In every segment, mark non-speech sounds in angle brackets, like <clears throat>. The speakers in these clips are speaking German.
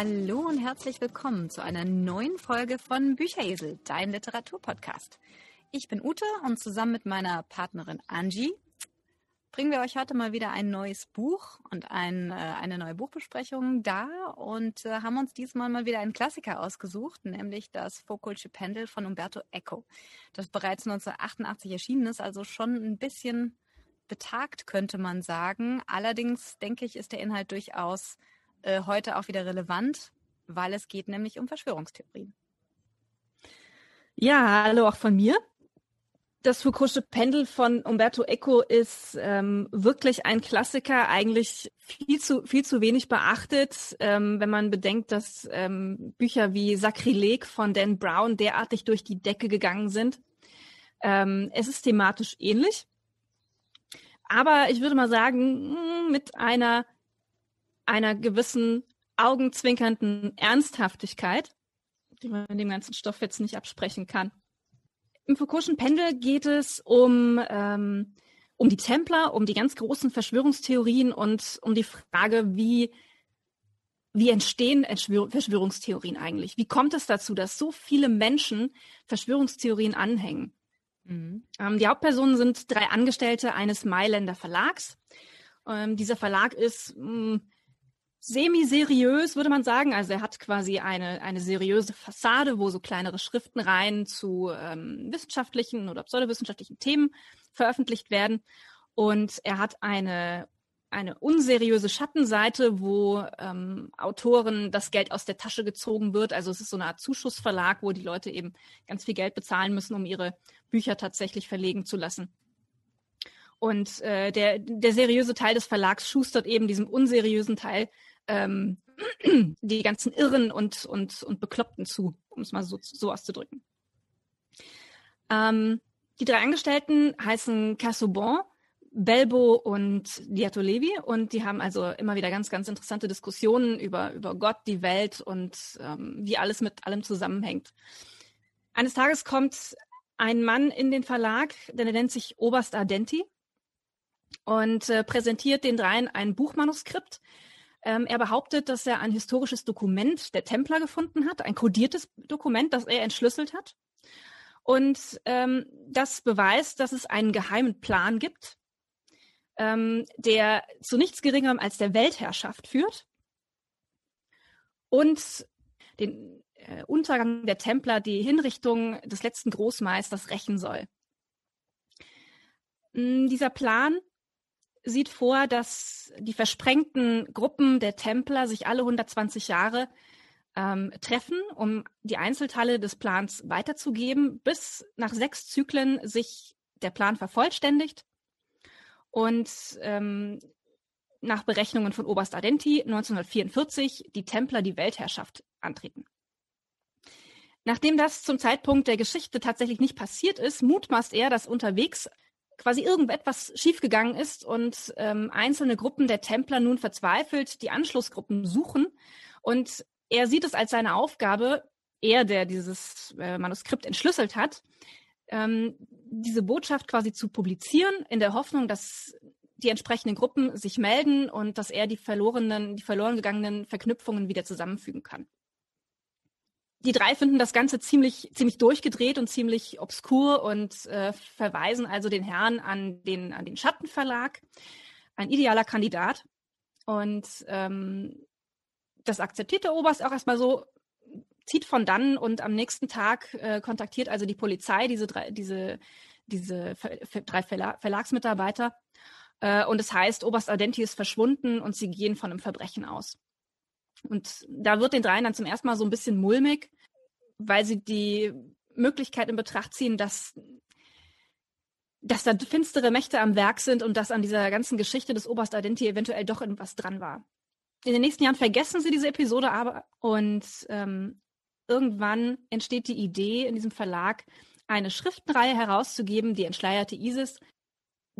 Hallo und herzlich willkommen zu einer neuen Folge von Bücheresel, dein Literaturpodcast. Ich bin Ute und zusammen mit meiner Partnerin Angie bringen wir euch heute mal wieder ein neues Buch und ein, äh, eine neue Buchbesprechung da und äh, haben uns diesmal mal wieder einen Klassiker ausgesucht, nämlich das Foucault'sche Pendel von Umberto Eco, das bereits 1988 erschienen ist, also schon ein bisschen betagt, könnte man sagen. Allerdings denke ich, ist der Inhalt durchaus äh, heute auch wieder relevant, weil es geht nämlich um Verschwörungstheorien. Ja, hallo auch von mir. Das Foucault'sche Pendel von Umberto Eco ist ähm, wirklich ein Klassiker, eigentlich viel zu, viel zu wenig beachtet, ähm, wenn man bedenkt, dass ähm, Bücher wie Sakrileg von Dan Brown derartig durch die Decke gegangen sind. Ähm, es ist thematisch ähnlich, aber ich würde mal sagen, hm, mit einer, einer gewissen augenzwinkernden Ernsthaftigkeit, die man dem ganzen Stoff jetzt nicht absprechen kann. Im Foucault'schen Pendel geht es um, ähm, um die Templer, um die ganz großen Verschwörungstheorien und um die Frage, wie, wie entstehen Verschwörungstheorien eigentlich? Wie kommt es dazu, dass so viele Menschen Verschwörungstheorien anhängen? Mhm. Ähm, die Hauptpersonen sind drei Angestellte eines Mailänder Verlags. Ähm, dieser Verlag ist mh, hm, semi-seriös, würde man sagen. Also er hat quasi eine, eine seriöse Fassade, wo so kleinere Schriftenreihen zu ähm, wissenschaftlichen oder pseudowissenschaftlichen Themen veröffentlicht werden. Und er hat eine, eine unseriöse Schattenseite, wo ähm, Autoren das Geld aus der Tasche gezogen wird. Also es ist so eine Art Zuschussverlag, wo die Leute eben ganz viel Geld bezahlen müssen, um ihre Bücher tatsächlich verlegen zu lassen. Und äh, der, der seriöse Teil des Verlags schustert eben diesem unseriösen Teil ähm, <clears throat> die ganzen Irren und, und, und Bekloppten zu, um es mal so, so auszudrücken. Ähm, die drei Angestellten heißen Cassobon, Belbo und Diatolevi und die haben also immer wieder ganz, ganz interessante Diskussionen über, über Gott, die Welt und ähm, wie alles mit allem zusammenhängt. Eines Tages kommt ein Mann in den Verlag, der nennt sich Oberst Ardenti und äh, präsentiert den dreien ein Buchmanuskript, ähm, er behauptet, dass er ein historisches Dokument der Templer gefunden hat, ein kodiertes Dokument, das er entschlüsselt hat. Und ähm, das beweist, dass es einen geheimen Plan gibt, ähm, der zu nichts Geringerem als der Weltherrschaft führt und den äh, Untergang der Templer, die Hinrichtung des letzten Großmeisters rächen soll. Hm, dieser Plan sieht vor, dass die versprengten Gruppen der Templer sich alle 120 Jahre ähm, treffen, um die Einzelteile des Plans weiterzugeben, bis nach sechs Zyklen sich der Plan vervollständigt und ähm, nach Berechnungen von Oberst Ardenti 1944 die Templer die Weltherrschaft antreten. Nachdem das zum Zeitpunkt der Geschichte tatsächlich nicht passiert ist, mutmaßt er, dass unterwegs quasi irgendetwas schiefgegangen ist und ähm, einzelne Gruppen der Templer nun verzweifelt die Anschlussgruppen suchen. Und er sieht es als seine Aufgabe, er, der dieses äh, Manuskript entschlüsselt hat, ähm, diese Botschaft quasi zu publizieren, in der Hoffnung, dass die entsprechenden Gruppen sich melden und dass er die verlorenen, die verloren gegangenen Verknüpfungen wieder zusammenfügen kann die drei finden das Ganze ziemlich, ziemlich durchgedreht und ziemlich obskur und äh, verweisen also den Herrn an den, an den Schattenverlag. Ein idealer Kandidat. Und ähm, das akzeptiert der Oberst auch erstmal so, zieht von dann und am nächsten Tag äh, kontaktiert also die Polizei diese drei, diese, diese Ver drei Verla Verlagsmitarbeiter. Äh, und es heißt, Oberst Ardenti ist verschwunden und sie gehen von einem Verbrechen aus. Und da wird den dreien dann zum ersten Mal so ein bisschen mulmig, weil sie die Möglichkeit in Betracht ziehen, dass, dass da finstere Mächte am Werk sind und dass an dieser ganzen Geschichte des Oberst Adenti eventuell doch irgendwas dran war. In den nächsten Jahren vergessen sie diese Episode aber und ähm, irgendwann entsteht die Idee in diesem Verlag, eine Schriftenreihe herauszugeben, die entschleierte Isis,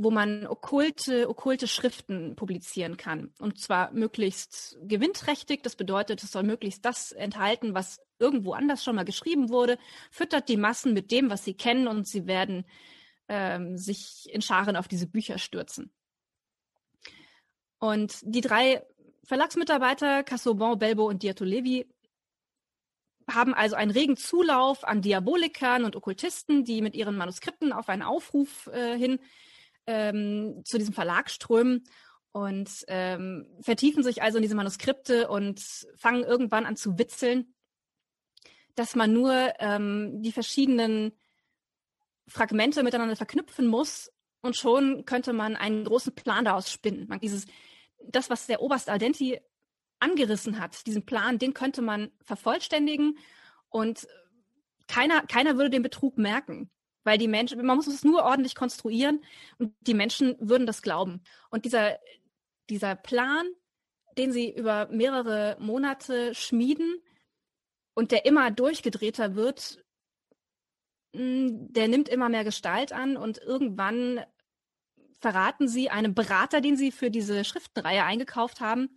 wo man okkulte, okkulte Schriften publizieren kann. Und zwar möglichst gewinnträchtig. Das bedeutet, es soll möglichst das enthalten, was irgendwo anders schon mal geschrieben wurde, füttert die Massen mit dem, was sie kennen und sie werden ähm, sich in Scharen auf diese Bücher stürzen. Und die drei Verlagsmitarbeiter Casaubon, Belbo und Diatolevi haben also einen regen Zulauf an Diabolikern und Okkultisten, die mit ihren Manuskripten auf einen Aufruf äh, hin ähm, zu diesem Verlag strömen und ähm, vertiefen sich also in diese Manuskripte und fangen irgendwann an zu witzeln, dass man nur ähm, die verschiedenen Fragmente miteinander verknüpfen muss und schon könnte man einen großen Plan daraus spinnen. Man, dieses, das, was der Oberst Aldenti angerissen hat, diesen Plan, den könnte man vervollständigen und keiner, keiner würde den Betrug merken. Weil die Menschen, man muss es nur ordentlich konstruieren und die Menschen würden das glauben. Und dieser, dieser Plan, den sie über mehrere Monate schmieden und der immer durchgedrehter wird, hm, der nimmt immer mehr Gestalt an und irgendwann verraten sie einem Berater, den sie für diese Schriftenreihe eingekauft haben,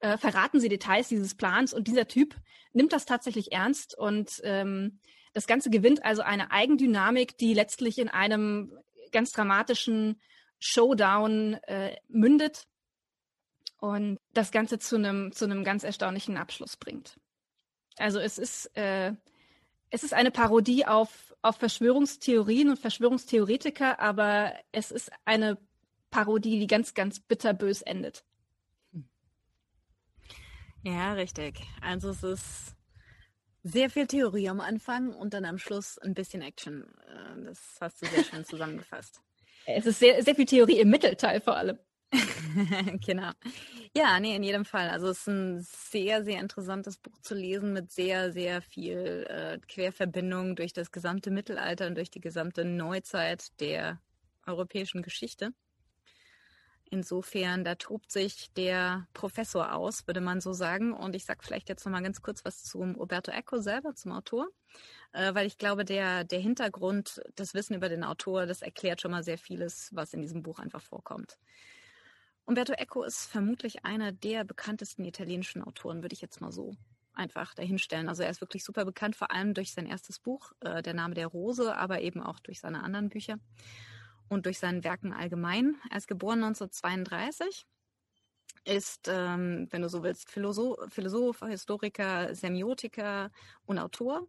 äh, verraten sie Details dieses Plans und dieser Typ nimmt das tatsächlich ernst und ähm, das Ganze gewinnt also eine Eigendynamik, die letztlich in einem ganz dramatischen Showdown äh, mündet und das Ganze zu einem zu ganz erstaunlichen Abschluss bringt. Also es ist äh, es ist eine Parodie auf auf Verschwörungstheorien und Verschwörungstheoretiker, aber es ist eine Parodie, die ganz ganz bitterbös endet. Ja, richtig. Also es ist sehr viel Theorie am Anfang und dann am Schluss ein bisschen Action. Äh, das hast du sehr schön zusammengefasst. Es ist sehr, sehr viel Theorie im Mittelteil vor allem. <laughs> genau. Ja, nee, in jedem Fall. Also es ist ein sehr, sehr interessantes Buch zu lesen mit sehr, sehr viel äh, Querverbindung durch das gesamte Mittelalter und durch die gesamte Neuzeit der europäischen Geschichte. Insofern, da tobt sich der Professor aus, würde man so sagen. Und ich sage vielleicht jetzt noch mal ganz kurz was zum Roberto Eco selber, zum Autor, äh, weil ich glaube, der, der Hintergrund, das Wissen über den Autor, das erklärt schon mal sehr vieles, was in diesem Buch einfach vorkommt. Umberto Eco ist vermutlich einer der bekanntesten italienischen Autoren, würde ich jetzt mal so einfach dahinstellen. Also er ist wirklich super bekannt, vor allem durch sein erstes Buch, äh, Der Name der Rose, aber eben auch durch seine anderen Bücher und durch seinen Werken allgemein. Er ist geboren 1932, ist, ähm, wenn du so willst, Philosoph, Philosoph, Historiker, Semiotiker und Autor.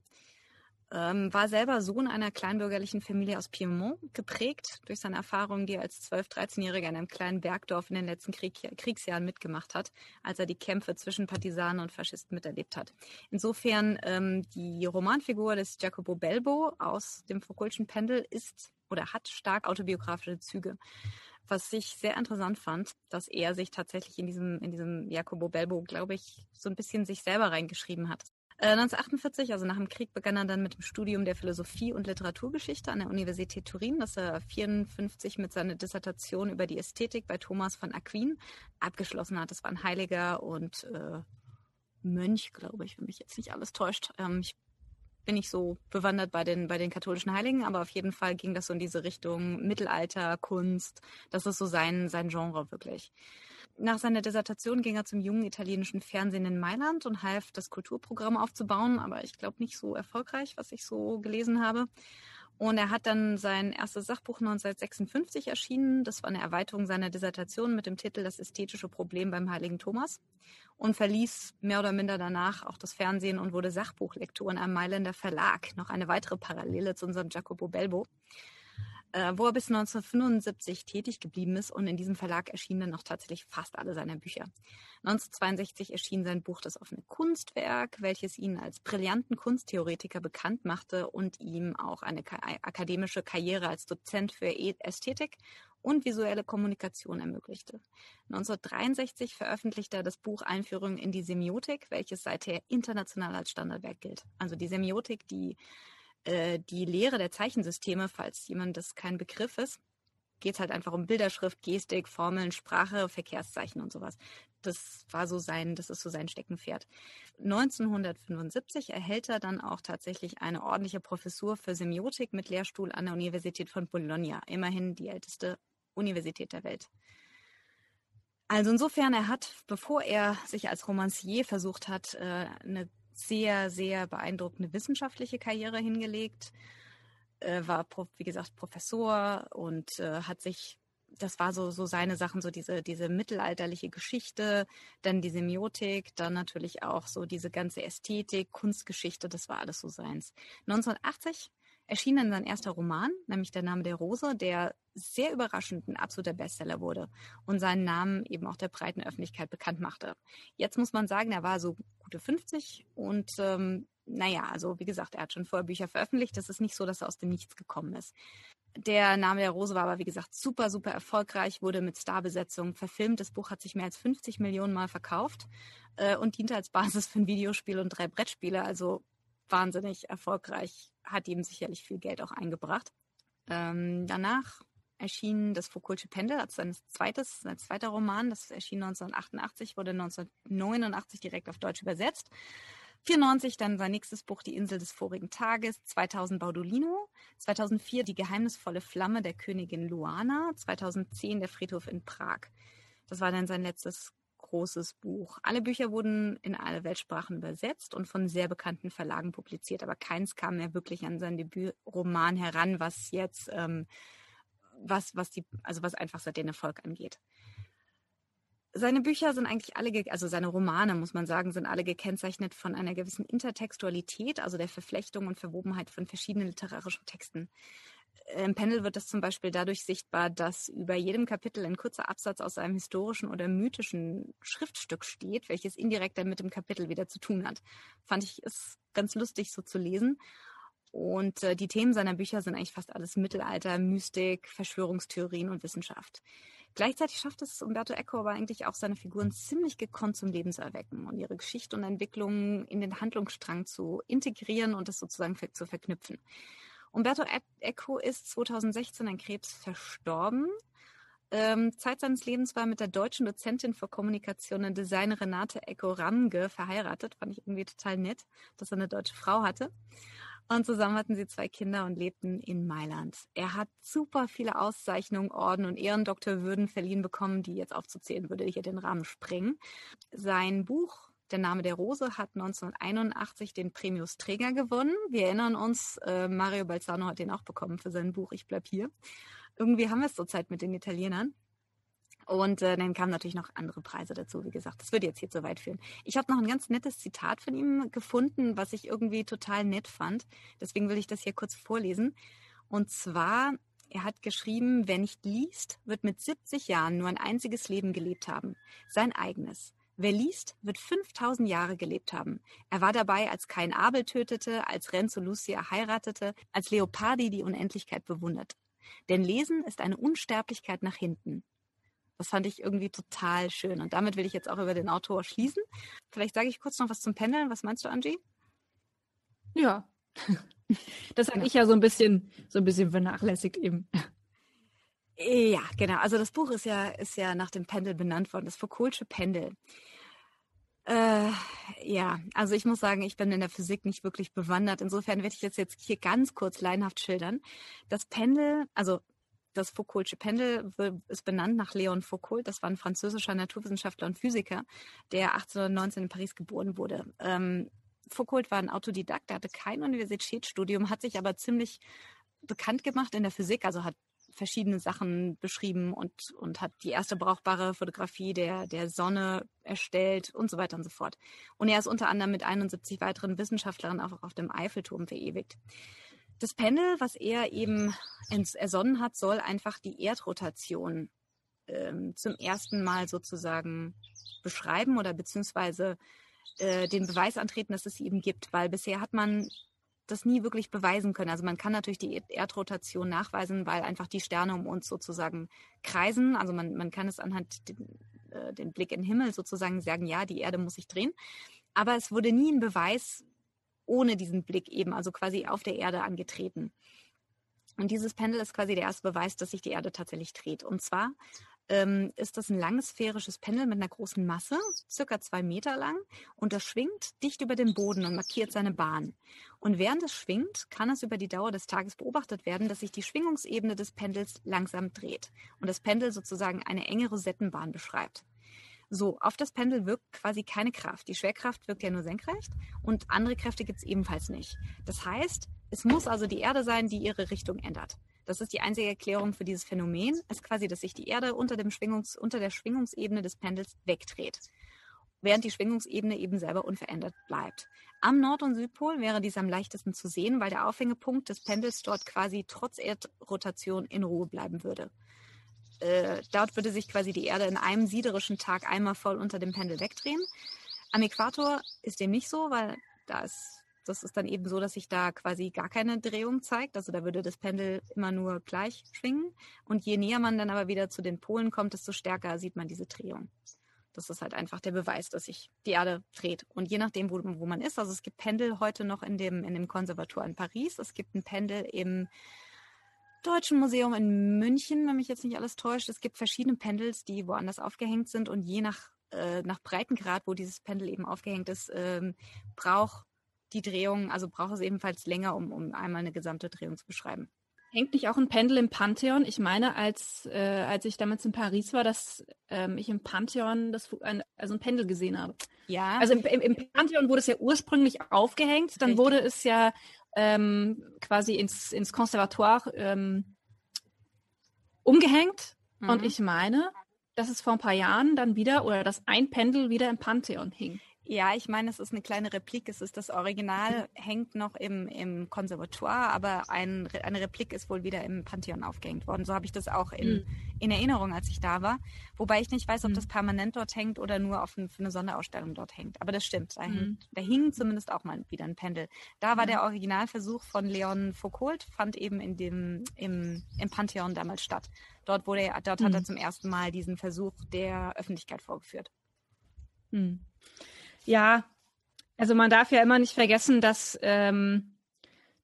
Ähm, war selber Sohn einer kleinbürgerlichen Familie aus Piemont, geprägt durch seine Erfahrungen, die er als 12-, 13-Jähriger in einem kleinen Bergdorf in den letzten Krieg, Kriegsjahren mitgemacht hat, als er die Kämpfe zwischen Partisanen und Faschisten miterlebt hat. Insofern ähm, die Romanfigur des Jacopo Belbo aus dem Foucault'schen Pendel ist oder hat stark autobiografische Züge. Was ich sehr interessant fand, dass er sich tatsächlich in diesem, in diesem Jacobo Belbo, glaube ich, so ein bisschen sich selber reingeschrieben hat. 1948, äh, also nach dem Krieg, begann er dann mit dem Studium der Philosophie und Literaturgeschichte an der Universität Turin, das er 54 mit seiner Dissertation über die Ästhetik bei Thomas von Aquin abgeschlossen hat. Das war ein Heiliger und äh, Mönch, glaube ich, wenn mich jetzt nicht alles täuscht. Ähm, ich bin ich so bewandert bei den, bei den katholischen Heiligen, aber auf jeden Fall ging das so in diese Richtung Mittelalter, Kunst. Das ist so sein, sein Genre wirklich. Nach seiner Dissertation ging er zum jungen italienischen Fernsehen in Mailand und half, das Kulturprogramm aufzubauen, aber ich glaube nicht so erfolgreich, was ich so gelesen habe. Und er hat dann sein erstes Sachbuch 1956 erschienen. Das war eine Erweiterung seiner Dissertation mit dem Titel Das ästhetische Problem beim heiligen Thomas und verließ mehr oder minder danach auch das Fernsehen und wurde Sachbuchlektor in einem Mailänder Verlag. Noch eine weitere Parallele zu unserem Jacopo Belbo wo er bis 1975 tätig geblieben ist und in diesem Verlag erschienen dann auch tatsächlich fast alle seine Bücher. 1962 erschien sein Buch Das offene Kunstwerk, welches ihn als brillanten Kunsttheoretiker bekannt machte und ihm auch eine akademische Karriere als Dozent für e-, Ästhetik und visuelle Kommunikation ermöglichte. 1963 veröffentlichte er das Buch Einführung in die Semiotik, welches seither international als Standardwerk gilt. Also die Semiotik, die äh, die Lehre der Zeichensysteme, falls jemand das kein Begriff ist, geht es halt einfach um Bilderschrift, Gestik, Formeln, Sprache, Verkehrszeichen und sowas. Das war so sein, das ist so sein Steckenpferd. 1975 erhält er dann auch tatsächlich eine ordentliche Professur für Semiotik mit Lehrstuhl an der Universität von Bologna, immerhin die älteste Universität der Welt. Also insofern, er hat, bevor er sich als Romancier versucht hat, äh, eine sehr, sehr beeindruckende wissenschaftliche Karriere hingelegt, äh, war, wie gesagt, Professor und äh, hat sich das war so, so seine Sachen, so diese, diese mittelalterliche Geschichte, dann die Semiotik, dann natürlich auch so diese ganze Ästhetik, Kunstgeschichte, das war alles so seins. 1980 erschien dann sein erster Roman, nämlich Der Name der Rose, der sehr überraschend ein absoluter Bestseller wurde und seinen Namen eben auch der breiten Öffentlichkeit bekannt machte. Jetzt muss man sagen, er war so gute 50 und ähm, naja, also wie gesagt, er hat schon vorher Bücher veröffentlicht. Das ist nicht so, dass er aus dem Nichts gekommen ist. Der Name der Rose war aber, wie gesagt, super, super erfolgreich, wurde mit Starbesetzung verfilmt. Das Buch hat sich mehr als 50 Millionen Mal verkauft äh, und diente als Basis für ein Videospiel und drei Brettspiele. Also wahnsinnig erfolgreich, hat ihm sicherlich viel Geld auch eingebracht. Ähm, danach erschien das Foucault'sche Pendel als sein zweites, sein zweiter Roman. Das erschien 1988, wurde 1989 direkt auf Deutsch übersetzt. 94 dann sein nächstes Buch Die Insel des vorigen Tages, 2000 Baudolino, 2004 Die geheimnisvolle Flamme der Königin Luana, 2010 Der Friedhof in Prag. Das war dann sein letztes großes Buch. Alle Bücher wurden in alle Weltsprachen übersetzt und von sehr bekannten Verlagen publiziert, aber keins kam mehr wirklich an sein Debütroman heran, was jetzt ähm, was was die also was einfach seit den Erfolg angeht seine Bücher sind eigentlich alle, also seine Romane, muss man sagen, sind alle gekennzeichnet von einer gewissen Intertextualität, also der Verflechtung und Verwobenheit von verschiedenen literarischen Texten. Im Panel wird das zum Beispiel dadurch sichtbar, dass über jedem Kapitel ein kurzer Absatz aus einem historischen oder mythischen Schriftstück steht, welches indirekt dann mit dem Kapitel wieder zu tun hat. Fand ich es ganz lustig so zu lesen. Und äh, die Themen seiner Bücher sind eigentlich fast alles Mittelalter, Mystik, Verschwörungstheorien und Wissenschaft. Gleichzeitig schafft es Umberto Eco aber eigentlich auch seine Figuren ziemlich gekonnt zum Leben zu erwecken und ihre Geschichte und Entwicklung in den Handlungsstrang zu integrieren und es sozusagen zu verknüpfen. Umberto Eco ist 2016 an Krebs verstorben. Ähm, Zeit seines Lebens war er mit der deutschen Dozentin für Kommunikation und Design Renate Eco Ramge verheiratet. Fand ich irgendwie total nett, dass er eine deutsche Frau hatte. Und zusammen hatten sie zwei Kinder und lebten in Mailand. Er hat super viele Auszeichnungen, Orden und Ehrendoktorwürden verliehen bekommen, die jetzt aufzuzählen würde hier den Rahmen sprengen. Sein Buch der Name der Rose hat 1981 den Premius Träger gewonnen. Wir erinnern uns, äh, Mario Balzano hat den auch bekommen für sein Buch Ich bleib hier. Irgendwie haben wir es zurzeit mit den Italienern. Und äh, dann kamen natürlich noch andere Preise dazu, wie gesagt. Das würde jetzt hier zu weit führen. Ich habe noch ein ganz nettes Zitat von ihm gefunden, was ich irgendwie total nett fand. Deswegen will ich das hier kurz vorlesen. Und zwar, er hat geschrieben, wer nicht liest, wird mit 70 Jahren nur ein einziges Leben gelebt haben. Sein eigenes. Wer liest, wird 5000 Jahre gelebt haben. Er war dabei, als Kain Abel tötete, als Renzo Lucia heiratete, als Leopardi die Unendlichkeit bewundert. Denn Lesen ist eine Unsterblichkeit nach hinten. Das fand ich irgendwie total schön. Und damit will ich jetzt auch über den Autor schließen. Vielleicht sage ich kurz noch was zum Pendeln. Was meinst du, Angie? Ja. Das habe genau. ich ja so ein bisschen, so ein bisschen vernachlässigt eben. Ja, genau. Also das Buch ist ja, ist ja nach dem Pendel benannt worden, das Foucault'sche Pendel. Äh, ja, also ich muss sagen, ich bin in der Physik nicht wirklich bewandert. Insofern werde ich das jetzt hier ganz kurz leinhaft schildern. Das Pendel, also das Foucault'sche Pendel ist benannt nach Leon Foucault. Das war ein französischer Naturwissenschaftler und Physiker, der 1819 in Paris geboren wurde. Ähm, Foucault war ein Autodidakt, der hatte kein Universitätsstudium, hat sich aber ziemlich bekannt gemacht in der Physik, also hat verschiedene Sachen beschrieben und, und hat die erste brauchbare Fotografie der, der Sonne erstellt und so weiter und so fort. Und er ist unter anderem mit 71 weiteren Wissenschaftlern auch auf dem Eiffelturm verewigt. Das Pendel, was er eben ersonnen hat, soll einfach die Erdrotation ähm, zum ersten Mal sozusagen beschreiben oder beziehungsweise äh, den Beweis antreten, dass es sie eben gibt, weil bisher hat man das nie wirklich beweisen können. Also man kann natürlich die Erdrotation nachweisen, weil einfach die Sterne um uns sozusagen kreisen. Also man, man kann es anhand den, äh, den Blick in den Himmel sozusagen sagen, ja, die Erde muss sich drehen. Aber es wurde nie ein Beweis ohne diesen Blick eben, also quasi auf der Erde angetreten. Und dieses Pendel ist quasi der erste Beweis, dass sich die Erde tatsächlich dreht. Und zwar ähm, ist das ein langes sphärisches Pendel mit einer großen Masse, circa zwei Meter lang, und das schwingt dicht über den Boden und markiert seine Bahn. Und während es schwingt, kann es über die Dauer des Tages beobachtet werden, dass sich die Schwingungsebene des Pendels langsam dreht und das Pendel sozusagen eine enge Rosettenbahn beschreibt. So, auf das Pendel wirkt quasi keine Kraft. Die Schwerkraft wirkt ja nur senkrecht und andere Kräfte gibt es ebenfalls nicht. Das heißt, es muss also die Erde sein, die ihre Richtung ändert. Das ist die einzige Erklärung für dieses Phänomen, ist quasi, dass sich die Erde unter, dem Schwingungs, unter der Schwingungsebene des Pendels wegdreht, während die Schwingungsebene eben selber unverändert bleibt. Am Nord- und Südpol wäre dies am leichtesten zu sehen, weil der Aufhängepunkt des Pendels dort quasi trotz Erdrotation in Ruhe bleiben würde. Äh, dort würde sich quasi die Erde in einem siderischen Tag einmal voll unter dem Pendel wegdrehen. Am Äquator ist dem nicht so, weil da ist das ist dann eben so, dass sich da quasi gar keine Drehung zeigt. Also da würde das Pendel immer nur gleich schwingen. Und je näher man dann aber wieder zu den Polen kommt, desto stärker sieht man diese Drehung. Das ist halt einfach der Beweis, dass sich die Erde dreht. Und je nachdem, wo, wo man ist, also es gibt Pendel heute noch in dem, in dem Konservatoire in Paris. Es gibt ein Pendel im Deutschen Museum in München, wenn mich jetzt nicht alles täuscht. Es gibt verschiedene Pendels, die woanders aufgehängt sind und je nach, äh, nach Breitengrad, wo dieses Pendel eben aufgehängt ist, ähm, braucht die Drehung, also braucht es ebenfalls länger, um, um einmal eine gesamte Drehung zu beschreiben. Hängt nicht auch ein Pendel im Pantheon? Ich meine, als, äh, als ich damals in Paris war, dass ähm, ich im Pantheon das, ein, also ein Pendel gesehen habe. Ja. Also im, im, im Pantheon wurde es ja ursprünglich aufgehängt, dann Richtig. wurde es ja ähm, quasi ins, ins Conservatoire ähm, umgehängt. Mhm. Und ich meine, dass es vor ein paar Jahren dann wieder oder dass ein Pendel wieder im Pantheon hing. Ja, ich meine, es ist eine kleine Replik. Es ist das Original, hängt noch im, im Konservatoire, aber ein, eine Replik ist wohl wieder im Pantheon aufgehängt worden. So habe ich das auch in, mhm. in Erinnerung, als ich da war. Wobei ich nicht weiß, ob das permanent dort hängt oder nur auf ein, für eine Sonderausstellung dort hängt. Aber das stimmt. Da, mhm. hing, da hing zumindest auch mal wieder ein Pendel. Da war ja. der Originalversuch von Leon Foucault, fand eben in dem, im, im Pantheon damals statt. Dort, wurde er, dort mhm. hat er hm. zum ersten Mal diesen Versuch der Öffentlichkeit vorgeführt. Ja, also man darf ja immer nicht vergessen, dass, ähm,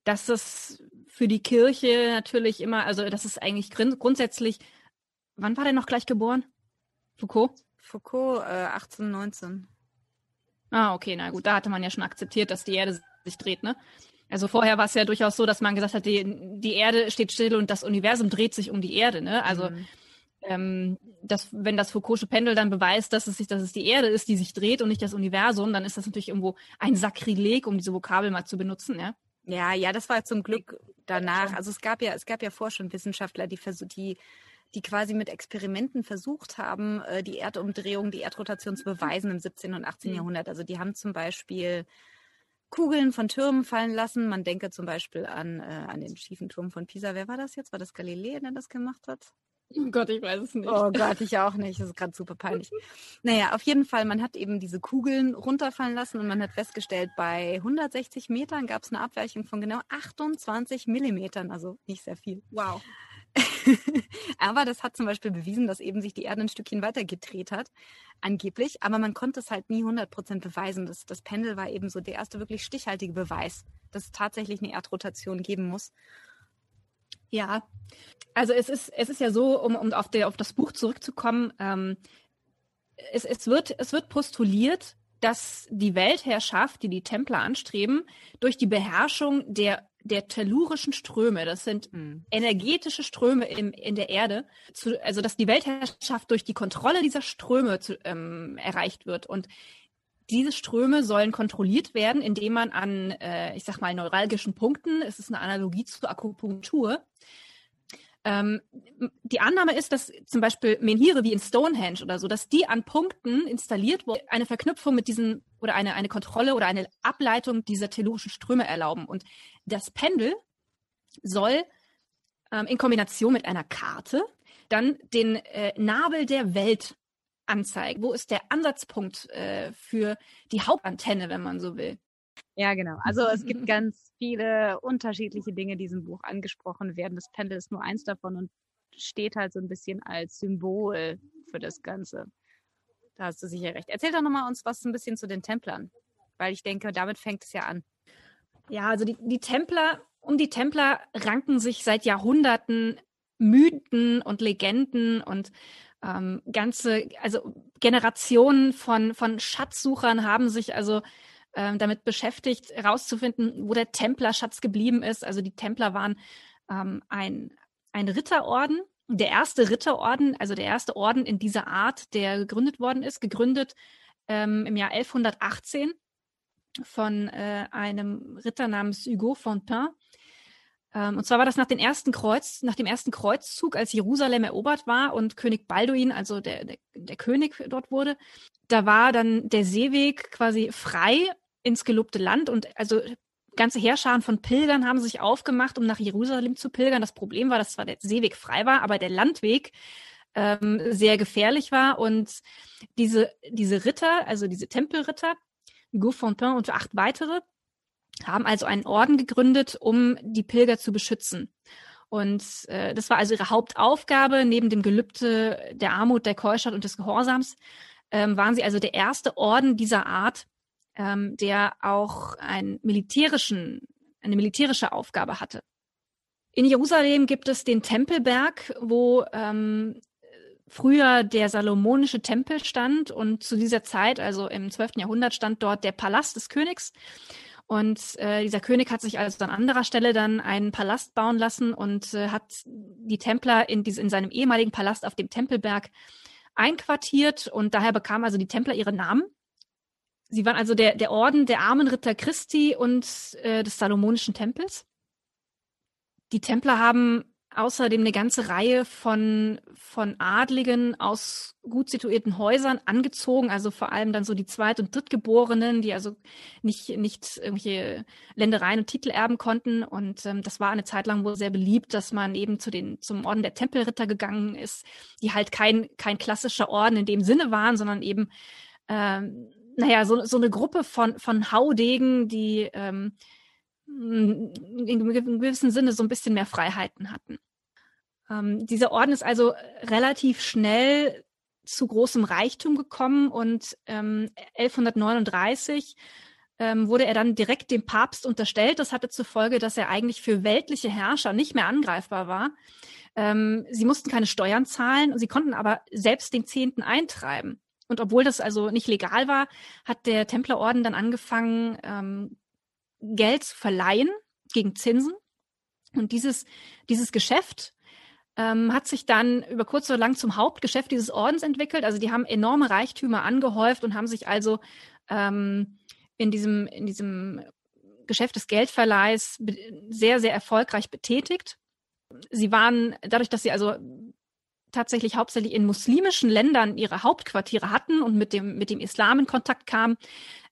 dass es für die Kirche natürlich immer, also das ist eigentlich grundsätzlich, wann war der noch gleich geboren? Foucault? Foucault, äh, 1819. Ah, okay, na gut, da hatte man ja schon akzeptiert, dass die Erde sich dreht, ne? Also vorher war es ja durchaus so, dass man gesagt hat, die, die Erde steht still und das Universum dreht sich um die Erde, ne? Also mhm ähm, das, wenn das Foucault'sche Pendel dann beweist, dass es sich, dass es die Erde ist, die sich dreht und nicht das Universum, dann ist das natürlich irgendwo ein Sakrileg, um diese Vokabel mal zu benutzen, ja. Ja, ja, das war zum Glück danach. Also es gab ja, es gab ja vorher schon Wissenschaftler, die die, die quasi mit Experimenten versucht haben, äh, die Erdumdrehung, die Erdrotation zu beweisen im 17. und 18. Mhm. Jahrhundert. Also die haben zum Beispiel Kugeln von Türmen fallen lassen. Man denke zum Beispiel an, äh, an den schiefen Turm von Pisa. Wer war das jetzt? War das Galilei, der das gemacht hat? Oh Gott, ich weiß es nicht. Oh Gott, ich auch nicht. Das ist gerade super peinlich. Naja, auf jeden Fall, man hat eben diese Kugeln runterfallen lassen und man hat festgestellt, bei 160 Metern gab es eine Abweichung von genau 28 Millimetern, also nicht sehr viel. Wow. <laughs> aber das hat zum Beispiel bewiesen, dass eben sich die Erde ein Stückchen weiter gedreht hat, angeblich. Aber man konnte es halt nie 100% beweisen. Das, das Pendel war eben so der erste wirklich stichhaltige Beweis, dass es tatsächlich eine Erdrotation geben muss. Ja, also es ist, es ist ja so, um, um auf, der, auf das Buch zurückzukommen, ähm, es, es, wird, es wird postuliert, dass die Weltherrschaft, die die Templer anstreben, durch die Beherrschung der, der tellurischen Ströme, das sind mhm. energetische Ströme im, in der Erde, zu, also dass die Weltherrschaft durch die Kontrolle dieser Ströme zu, ähm, erreicht wird. Und diese Ströme sollen kontrolliert werden, indem man an, äh, ich sag mal, neuralgischen Punkten, es ist eine Analogie zur Akupunktur, ähm, die Annahme ist, dass zum Beispiel Menhire wie in Stonehenge oder so, dass die an Punkten installiert wurden, eine Verknüpfung mit diesen oder eine, eine Kontrolle oder eine Ableitung dieser tellurischen Ströme erlauben. Und das Pendel soll ähm, in Kombination mit einer Karte dann den äh, Nabel der Welt anzeigen. Wo ist der Ansatzpunkt äh, für die Hauptantenne, wenn man so will? Ja, genau. Also es gibt ganz viele unterschiedliche Dinge, die in diesem Buch angesprochen werden. Das Pendel ist nur eins davon und steht halt so ein bisschen als Symbol für das Ganze. Da hast du sicher recht. Erzähl doch nochmal uns was ein bisschen zu den Templern, weil ich denke, damit fängt es ja an. Ja, also die, die Templer, um die Templer ranken sich seit Jahrhunderten Mythen und Legenden und ähm, ganze, also Generationen von, von Schatzsuchern haben sich also ähm, damit beschäftigt, herauszufinden, wo der Templerschatz geblieben ist. Also die Templer waren ähm, ein, ein Ritterorden, der erste Ritterorden, also der erste Orden in dieser Art, der gegründet worden ist, gegründet ähm, im Jahr 1118 von äh, einem Ritter namens Hugo Fontaine. Ähm, und zwar war das nach, den ersten Kreuz, nach dem ersten Kreuzzug, als Jerusalem erobert war und König Balduin, also der, der, der König dort wurde. Da war dann der Seeweg quasi frei ins gelobte Land und also ganze Heerscharen von Pilgern haben sich aufgemacht, um nach Jerusalem zu pilgern. Das Problem war, dass zwar der Seeweg frei war, aber der Landweg ähm, sehr gefährlich war und diese, diese Ritter, also diese Tempelritter, Gaufontin und acht weitere, haben also einen Orden gegründet, um die Pilger zu beschützen. Und äh, das war also ihre Hauptaufgabe, neben dem Gelübde der Armut, der Keuschheit und des Gehorsams, ähm, waren sie also der erste Orden dieser Art, ähm, der auch einen militärischen, eine militärische Aufgabe hatte. In Jerusalem gibt es den Tempelberg, wo ähm, früher der salomonische Tempel stand und zu dieser Zeit, also im 12. Jahrhundert, stand dort der Palast des Königs. Und äh, dieser König hat sich also an anderer Stelle dann einen Palast bauen lassen und äh, hat die Templer in, diese, in seinem ehemaligen Palast auf dem Tempelberg einquartiert und daher bekamen also die Templer ihre Namen. Sie waren also der, der Orden der armen Ritter Christi und äh, des Salomonischen Tempels. Die Templer haben außerdem eine ganze Reihe von, von Adligen aus gut situierten Häusern angezogen, also vor allem dann so die Zweit- und Drittgeborenen, die also nicht, nicht irgendwelche Ländereien und Titel erben konnten. Und ähm, das war eine Zeit lang wohl sehr beliebt, dass man eben zu den, zum Orden der Tempelritter gegangen ist, die halt kein, kein klassischer Orden in dem Sinne waren, sondern eben, ähm, naja, so, so eine Gruppe von, von Haudegen, die ähm, in einem gewissen Sinne so ein bisschen mehr Freiheiten hatten. Ähm, dieser Orden ist also relativ schnell zu großem Reichtum gekommen und ähm, 1139 ähm, wurde er dann direkt dem Papst unterstellt. Das hatte zur Folge, dass er eigentlich für weltliche Herrscher nicht mehr angreifbar war. Ähm, sie mussten keine Steuern zahlen, sie konnten aber selbst den Zehnten eintreiben. Und obwohl das also nicht legal war, hat der Templerorden dann angefangen, ähm, Geld zu verleihen gegen Zinsen. Und dieses, dieses Geschäft ähm, hat sich dann über kurz oder lang zum Hauptgeschäft dieses Ordens entwickelt. Also die haben enorme Reichtümer angehäuft und haben sich also ähm, in diesem, in diesem Geschäft des Geldverleihs sehr, sehr erfolgreich betätigt. Sie waren, dadurch, dass sie also tatsächlich hauptsächlich in muslimischen Ländern ihre Hauptquartiere hatten und mit dem, mit dem Islam in Kontakt kamen,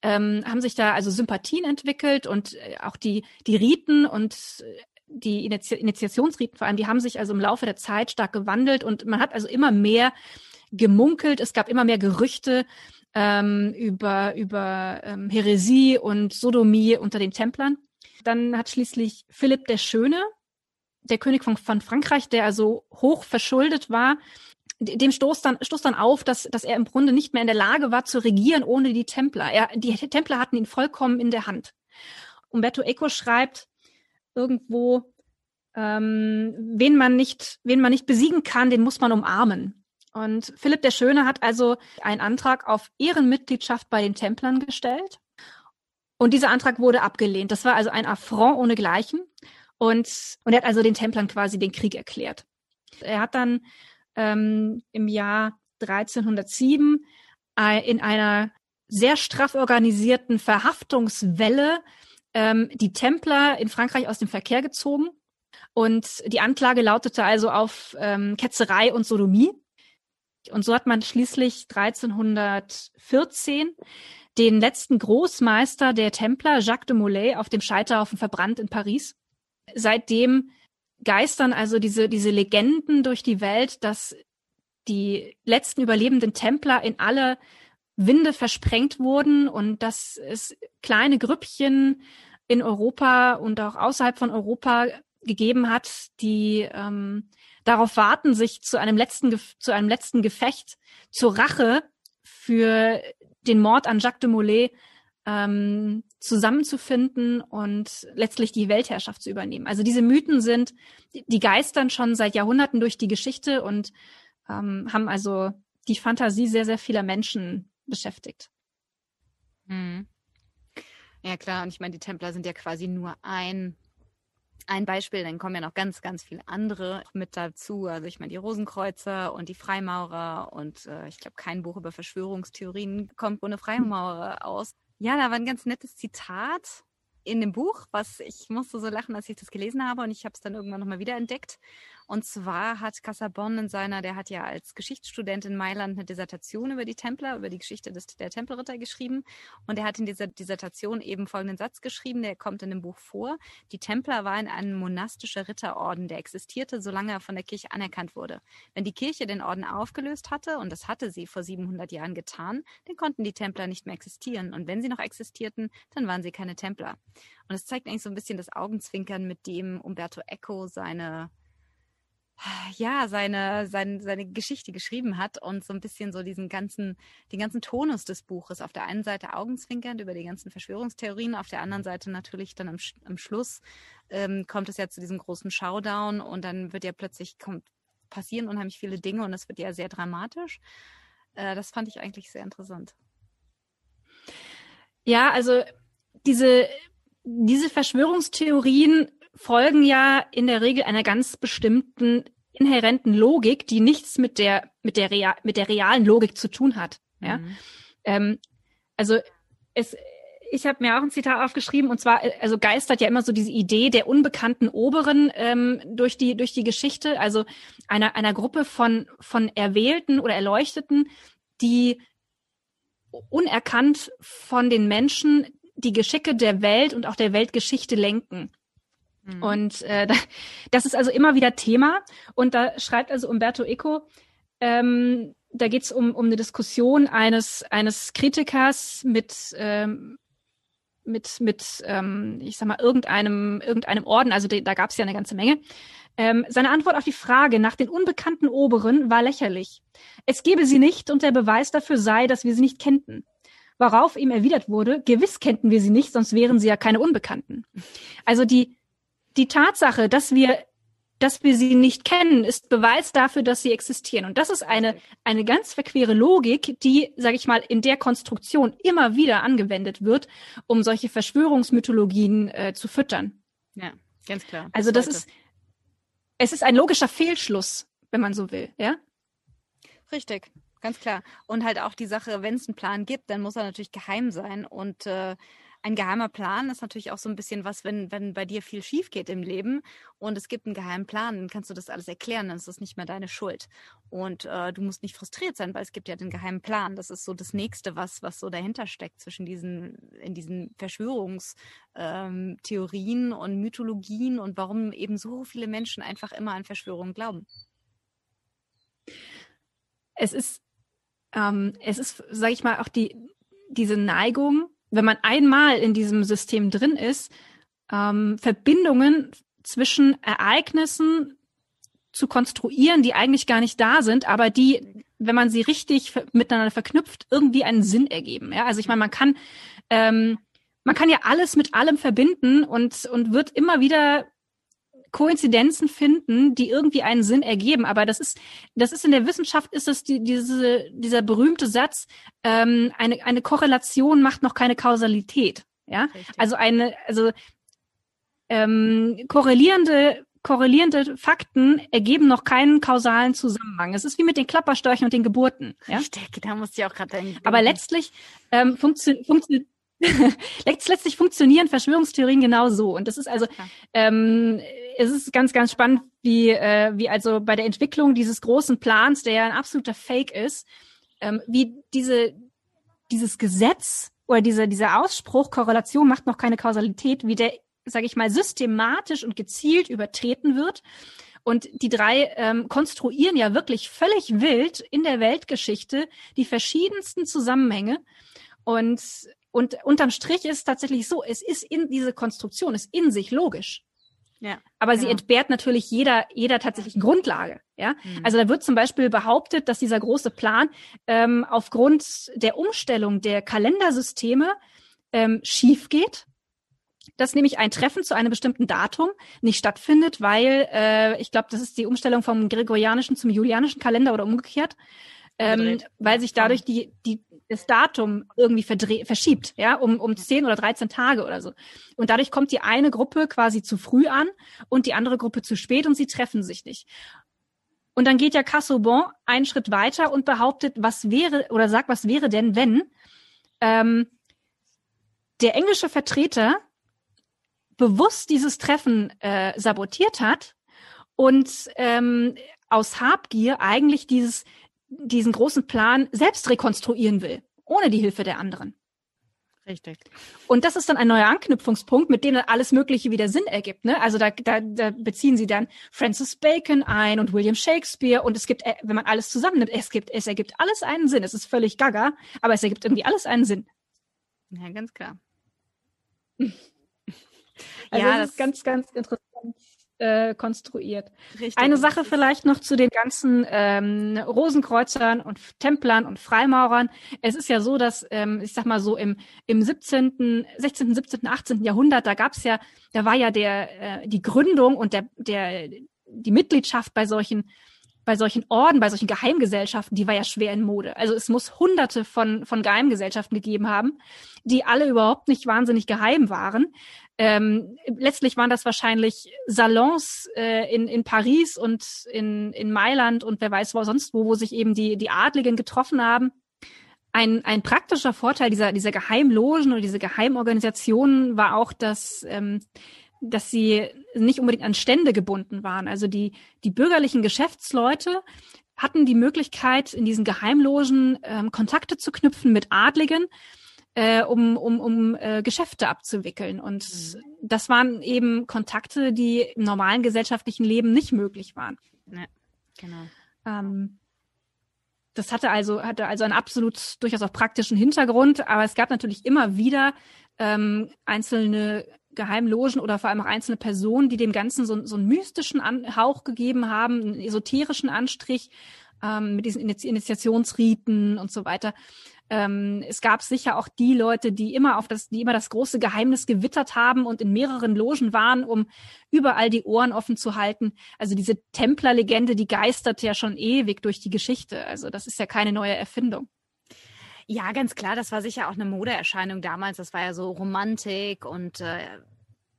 ähm, haben sich da also Sympathien entwickelt und äh, auch die, die Riten und äh, die Initi Initiationsriten vor allem, die haben sich also im Laufe der Zeit stark gewandelt und man hat also immer mehr gemunkelt, es gab immer mehr Gerüchte ähm, über, über ähm, Häresie und Sodomie unter den Templern. Dann hat schließlich Philipp der Schöne, der König von, von Frankreich, der also hoch verschuldet war, dem stoßt dann, stoßt dann auf, dass, dass er im Grunde nicht mehr in der Lage war zu regieren ohne die Templer. Er, die Templer hatten ihn vollkommen in der Hand. Umberto Eco schreibt irgendwo, ähm, wen man nicht, wen man nicht besiegen kann, den muss man umarmen. Und Philipp der Schöne hat also einen Antrag auf Ehrenmitgliedschaft bei den Templern gestellt. Und dieser Antrag wurde abgelehnt. Das war also ein Affront ohnegleichen. Und, und er hat also den Templern quasi den Krieg erklärt. Er hat dann ähm, im Jahr 1307 äh, in einer sehr straff organisierten Verhaftungswelle ähm, die Templer in Frankreich aus dem Verkehr gezogen. Und die Anklage lautete also auf ähm, Ketzerei und Sodomie. Und so hat man schließlich 1314 den letzten Großmeister der Templer, Jacques de Molay, auf dem Scheiterhaufen verbrannt in Paris seitdem geistern also diese, diese Legenden durch die Welt, dass die letzten überlebenden Templer in alle Winde versprengt wurden und dass es kleine Grüppchen in Europa und auch außerhalb von Europa gegeben hat, die ähm, darauf warten, sich zu einem letzten zu einem letzten Gefecht zur Rache für den Mord an Jacques de Molay ähm, zusammenzufinden und letztlich die Weltherrschaft zu übernehmen. Also diese Mythen sind, die geistern schon seit Jahrhunderten durch die Geschichte und ähm, haben also die Fantasie sehr, sehr vieler Menschen beschäftigt. Hm. Ja klar, und ich meine, die Templer sind ja quasi nur ein ein Beispiel, dann kommen ja noch ganz, ganz viele andere mit dazu. Also ich meine, die Rosenkreuzer und die Freimaurer und äh, ich glaube, kein Buch über Verschwörungstheorien kommt ohne Freimaurer aus. Ja, da war ein ganz nettes Zitat. in dem Buch, was ich musste so lachen, als ich das gelesen habe und ich habe es dann irgendwann nochmal wieder entdeckt. Und zwar hat Casabon in seiner, der hat ja als Geschichtsstudent in Mailand eine Dissertation über die Templer, über die Geschichte des, der Tempelritter geschrieben. Und er hat in dieser Dissertation eben folgenden Satz geschrieben, der kommt in dem Buch vor. Die Templer waren ein monastischer Ritterorden, der existierte, solange er von der Kirche anerkannt wurde. Wenn die Kirche den Orden aufgelöst hatte, und das hatte sie vor 700 Jahren getan, dann konnten die Templer nicht mehr existieren. Und wenn sie noch existierten, dann waren sie keine Templer. Und es zeigt eigentlich so ein bisschen das Augenzwinkern, mit dem Umberto Eco seine ja, seine, seine, seine Geschichte geschrieben hat und so ein bisschen so diesen ganzen, den ganzen Tonus des Buches. Auf der einen Seite augenzwinkernd über die ganzen Verschwörungstheorien, auf der anderen Seite natürlich dann am, am Schluss ähm, kommt es ja zu diesem großen Showdown und dann wird ja plötzlich kommt, passieren unheimlich viele Dinge und es wird ja sehr dramatisch. Äh, das fand ich eigentlich sehr interessant. Ja, also diese, diese Verschwörungstheorien folgen ja in der Regel einer ganz bestimmten inhärenten Logik, die nichts mit der mit der Real, mit der realen Logik zu tun hat. Ja, mhm. ähm, also es ich habe mir auch ein Zitat aufgeschrieben und zwar also geistert ja immer so diese Idee der unbekannten Oberen ähm, durch die durch die Geschichte, also einer einer Gruppe von von Erwählten oder Erleuchteten, die unerkannt von den Menschen die Geschicke der Welt und auch der Weltgeschichte lenken. Mhm. Und äh, das ist also immer wieder Thema. Und da schreibt also Umberto Eco, ähm, da geht es um, um eine Diskussion eines, eines Kritikers mit, ähm, mit, mit ähm, ich sag mal, irgendeinem, irgendeinem Orden, also de, da gab es ja eine ganze Menge. Ähm, seine Antwort auf die Frage nach den unbekannten Oberen war lächerlich. Es gebe sie nicht und der Beweis dafür sei, dass wir sie nicht kennten. Worauf ihm erwidert wurde, gewiss kennten wir sie nicht, sonst wären sie ja keine Unbekannten. Also die, die Tatsache, dass wir dass wir sie nicht kennen, ist Beweis dafür, dass sie existieren. Und das ist eine, eine ganz verquere Logik, die, sage ich mal, in der Konstruktion immer wieder angewendet wird, um solche Verschwörungsmythologien äh, zu füttern. Ja, ganz klar. Also das ist, es ist ein logischer Fehlschluss, wenn man so will, ja? Richtig, ganz klar. Und halt auch die Sache, wenn es einen Plan gibt, dann muss er natürlich geheim sein und äh, ein geheimer Plan ist natürlich auch so ein bisschen was, wenn, wenn bei dir viel schief geht im Leben und es gibt einen geheimen Plan, dann kannst du das alles erklären, dann ist das nicht mehr deine Schuld. Und äh, du musst nicht frustriert sein, weil es gibt ja den geheimen Plan. Das ist so das Nächste, was, was so dahinter steckt zwischen diesen, in diesen Verschwörungstheorien ähm, und Mythologien und warum eben so viele Menschen einfach immer an Verschwörungen glauben. Es ist, ähm, es ist, sag ich mal, auch die, diese Neigung, wenn man einmal in diesem System drin ist, ähm, Verbindungen zwischen Ereignissen zu konstruieren, die eigentlich gar nicht da sind, aber die, wenn man sie richtig miteinander verknüpft, irgendwie einen Sinn ergeben. Ja? Also ich meine, man kann ähm, man kann ja alles mit allem verbinden und und wird immer wieder Koinzidenzen finden, die irgendwie einen Sinn ergeben. Aber das ist, das ist in der Wissenschaft ist es die, diese, dieser berühmte Satz, ähm, eine, eine Korrelation macht noch keine Kausalität. Ja, Richtig. also eine, also ähm, korrelierende korrelierende Fakten ergeben noch keinen kausalen Zusammenhang. Es ist wie mit den Klapperstörchen und den Geburten. Ja? Richtig, da muss ich auch gerade denken. Aber letztlich ähm, funktioniert funktio <laughs> letztlich funktionieren Verschwörungstheorien genau so. Und das ist also, ähm, es ist ganz, ganz spannend, wie, äh, wie also bei der Entwicklung dieses großen Plans, der ja ein absoluter Fake ist, ähm, wie diese, dieses Gesetz oder dieser, dieser Ausspruch, Korrelation macht noch keine Kausalität, wie der, sage ich mal, systematisch und gezielt übertreten wird. Und die drei ähm, konstruieren ja wirklich völlig wild in der Weltgeschichte die verschiedensten Zusammenhänge. Und und unterm Strich ist es tatsächlich so, es ist in diese Konstruktion, ist in sich logisch. Ja, Aber genau. sie entbehrt natürlich jeder, jeder tatsächlichen Grundlage. Ja, mhm. also da wird zum Beispiel behauptet, dass dieser große Plan ähm, aufgrund der Umstellung der Kalendersysteme ähm, schief geht, dass nämlich ein Treffen zu einem bestimmten Datum nicht stattfindet, weil äh, ich glaube, das ist die Umstellung vom gregorianischen zum julianischen Kalender oder umgekehrt, ähm, weil sich dadurch die die das Datum irgendwie verschiebt, ja, um, um 10 oder 13 Tage oder so. Und dadurch kommt die eine Gruppe quasi zu früh an und die andere Gruppe zu spät und sie treffen sich nicht. Und dann geht ja Cassobon einen Schritt weiter und behauptet, was wäre, oder sagt, was wäre denn, wenn ähm, der englische Vertreter bewusst dieses Treffen äh, sabotiert hat und ähm, aus Habgier eigentlich dieses, diesen großen Plan selbst rekonstruieren will, ohne die Hilfe der anderen. Richtig. Und das ist dann ein neuer Anknüpfungspunkt, mit dem dann alles Mögliche wieder Sinn ergibt. Ne? Also da, da, da beziehen sie dann Francis Bacon ein und William Shakespeare und es gibt, äh, wenn man alles zusammennimmt, es gibt, es ergibt alles einen Sinn. Es ist völlig gaga, aber es ergibt irgendwie alles einen Sinn. Ja, ganz klar. <laughs> also ja, das ist ganz, ganz interessant äh, konstruiert. Richtig. Eine Sache vielleicht noch zu den ganzen ähm, Rosenkreuzern und Templern und Freimaurern. Es ist ja so, dass, ähm, ich sag mal so, im, im 17., 16., 17., 18. Jahrhundert, da gab's ja, da war ja der, äh, die Gründung und der, der, die Mitgliedschaft bei solchen bei solchen Orden, bei solchen Geheimgesellschaften, die war ja schwer in Mode. Also es muss hunderte von, von Geheimgesellschaften gegeben haben, die alle überhaupt nicht wahnsinnig geheim waren. Ähm, letztlich waren das wahrscheinlich Salons äh, in, in Paris und in, in Mailand und wer weiß wo sonst wo, wo sich eben die, die Adligen getroffen haben. Ein, ein praktischer Vorteil dieser, dieser Geheimlogen oder diese Geheimorganisationen war auch, dass ähm, dass sie nicht unbedingt an Stände gebunden waren. Also die, die bürgerlichen Geschäftsleute hatten die Möglichkeit, in diesen Geheimlogen ähm, Kontakte zu knüpfen mit Adligen, äh, um, um, um äh, Geschäfte abzuwickeln. Und mhm. das waren eben Kontakte, die im normalen gesellschaftlichen Leben nicht möglich waren. Ja, genau. Ähm, das hatte also, hatte also einen absolut durchaus auch praktischen Hintergrund, aber es gab natürlich immer wieder ähm, einzelne Geheimlogen oder vor allem auch einzelne Personen, die dem Ganzen so, so einen mystischen An Hauch gegeben haben, einen esoterischen Anstrich ähm, mit diesen Initiationsriten und so weiter. Ähm, es gab sicher auch die Leute, die immer auf das, die immer das große Geheimnis gewittert haben und in mehreren Logen waren, um überall die Ohren offen zu halten. Also diese Templerlegende, die geistert ja schon ewig durch die Geschichte. Also das ist ja keine neue Erfindung. Ja, ganz klar, das war sicher auch eine Modeerscheinung damals. Das war ja so Romantik und äh,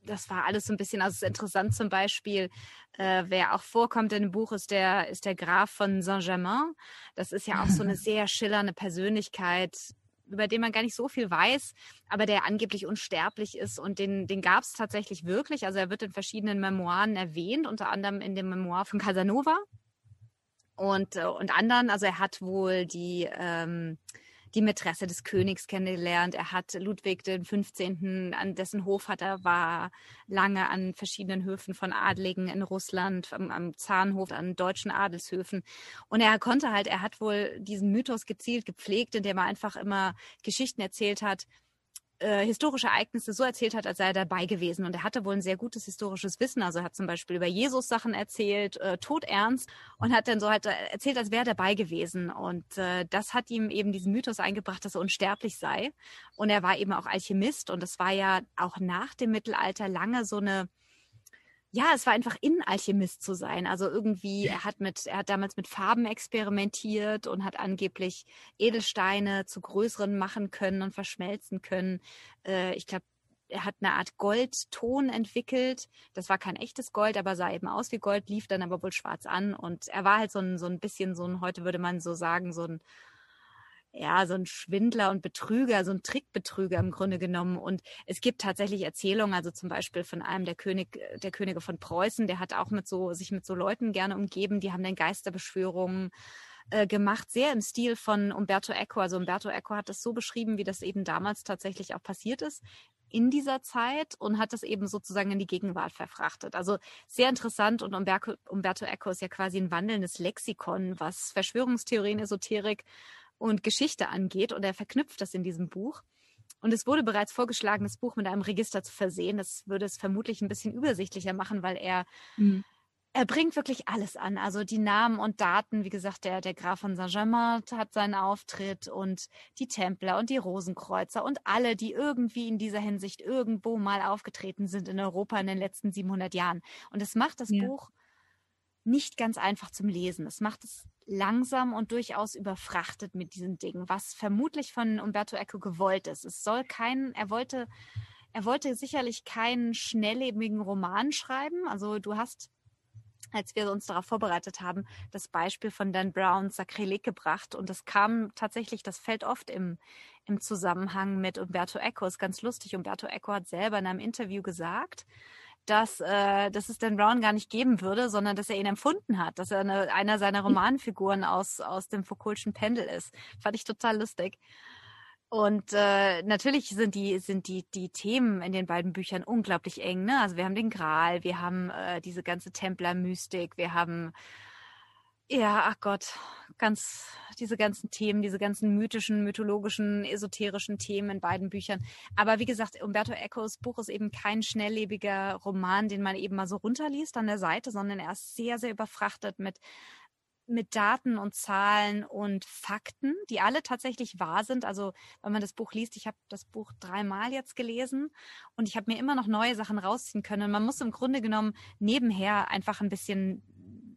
das war alles so ein bisschen, also es ist interessant zum Beispiel, äh, wer auch vorkommt in dem Buch, ist der, ist der Graf von Saint-Germain. Das ist ja auch so eine <laughs> sehr schillernde Persönlichkeit, über den man gar nicht so viel weiß, aber der angeblich unsterblich ist und den, den gab es tatsächlich wirklich. Also er wird in verschiedenen Memoiren erwähnt, unter anderem in dem Memoir von Casanova und, äh, und anderen. Also er hat wohl die ähm, die Mätresse des Königs kennengelernt. Er hat Ludwig den 15., an dessen Hof hat er war, lange an verschiedenen Höfen von Adligen in Russland, am, am Zahnhof, an deutschen Adelshöfen. Und er konnte halt, er hat wohl diesen Mythos gezielt gepflegt, indem er einfach immer Geschichten erzählt hat, äh, historische Ereignisse so erzählt hat, als sei er dabei gewesen. Und er hatte wohl ein sehr gutes historisches Wissen. Also er hat zum Beispiel über Jesus Sachen erzählt, äh, todernst, und hat dann so halt äh, erzählt, als wäre er dabei gewesen. Und äh, das hat ihm eben diesen Mythos eingebracht, dass er unsterblich sei. Und er war eben auch Alchemist. Und es war ja auch nach dem Mittelalter lange so eine ja, es war einfach in Alchemist zu sein. Also irgendwie, er hat mit, er hat damals mit Farben experimentiert und hat angeblich Edelsteine zu größeren machen können und verschmelzen können. Äh, ich glaube, er hat eine Art Goldton entwickelt. Das war kein echtes Gold, aber sah eben aus wie Gold, lief dann aber wohl schwarz an. Und er war halt so ein, so ein bisschen so ein, heute würde man so sagen, so ein ja, so ein Schwindler und Betrüger, so ein Trickbetrüger im Grunde genommen. Und es gibt tatsächlich Erzählungen, also zum Beispiel von einem der König, der Könige von Preußen, der hat auch mit so, sich mit so Leuten gerne umgeben, die haben dann Geisterbeschwörungen äh, gemacht, sehr im Stil von Umberto Eco. Also Umberto Eco hat das so beschrieben, wie das eben damals tatsächlich auch passiert ist in dieser Zeit und hat das eben sozusagen in die Gegenwart verfrachtet. Also sehr interessant und Umberto, Umberto Eco ist ja quasi ein wandelndes Lexikon, was Verschwörungstheorien, Esoterik und Geschichte angeht. Und er verknüpft das in diesem Buch. Und es wurde bereits vorgeschlagen, das Buch mit einem Register zu versehen. Das würde es vermutlich ein bisschen übersichtlicher machen, weil er, mhm. er bringt wirklich alles an. Also die Namen und Daten, wie gesagt, der, der Graf von Saint-Germain hat seinen Auftritt und die Templer und die Rosenkreuzer und alle, die irgendwie in dieser Hinsicht irgendwo mal aufgetreten sind in Europa in den letzten 700 Jahren. Und es macht das ja. Buch nicht ganz einfach zum Lesen. Es macht es langsam und durchaus überfrachtet mit diesen Dingen, was vermutlich von Umberto Eco gewollt ist. Es soll kein, er wollte, er wollte sicherlich keinen schnelllebigen Roman schreiben. Also du hast als wir uns darauf vorbereitet haben, das Beispiel von Dan Browns Sakrileg gebracht. Und das kam tatsächlich, das fällt oft im, im Zusammenhang mit Umberto Eco. Ist ganz lustig. Umberto Eco hat selber in einem Interview gesagt, dass, äh, dass es Dan Brown gar nicht geben würde, sondern dass er ihn empfunden hat, dass er eine, einer seiner Romanfiguren aus, aus dem Foucault'schen Pendel ist. Fand ich total lustig. Und äh, natürlich sind die sind die die Themen in den beiden Büchern unglaublich eng. Ne? Also wir haben den Gral, wir haben äh, diese ganze Templer-Mystik, wir haben ja, ach Gott, ganz diese ganzen Themen, diese ganzen mythischen, mythologischen, esoterischen Themen in beiden Büchern. Aber wie gesagt, Umberto Ecos Buch ist eben kein schnelllebiger Roman, den man eben mal so runterliest an der Seite, sondern er ist sehr, sehr überfrachtet mit mit Daten und Zahlen und Fakten, die alle tatsächlich wahr sind. Also wenn man das Buch liest, ich habe das Buch dreimal jetzt gelesen und ich habe mir immer noch neue Sachen rausziehen können. Man muss im Grunde genommen nebenher einfach ein bisschen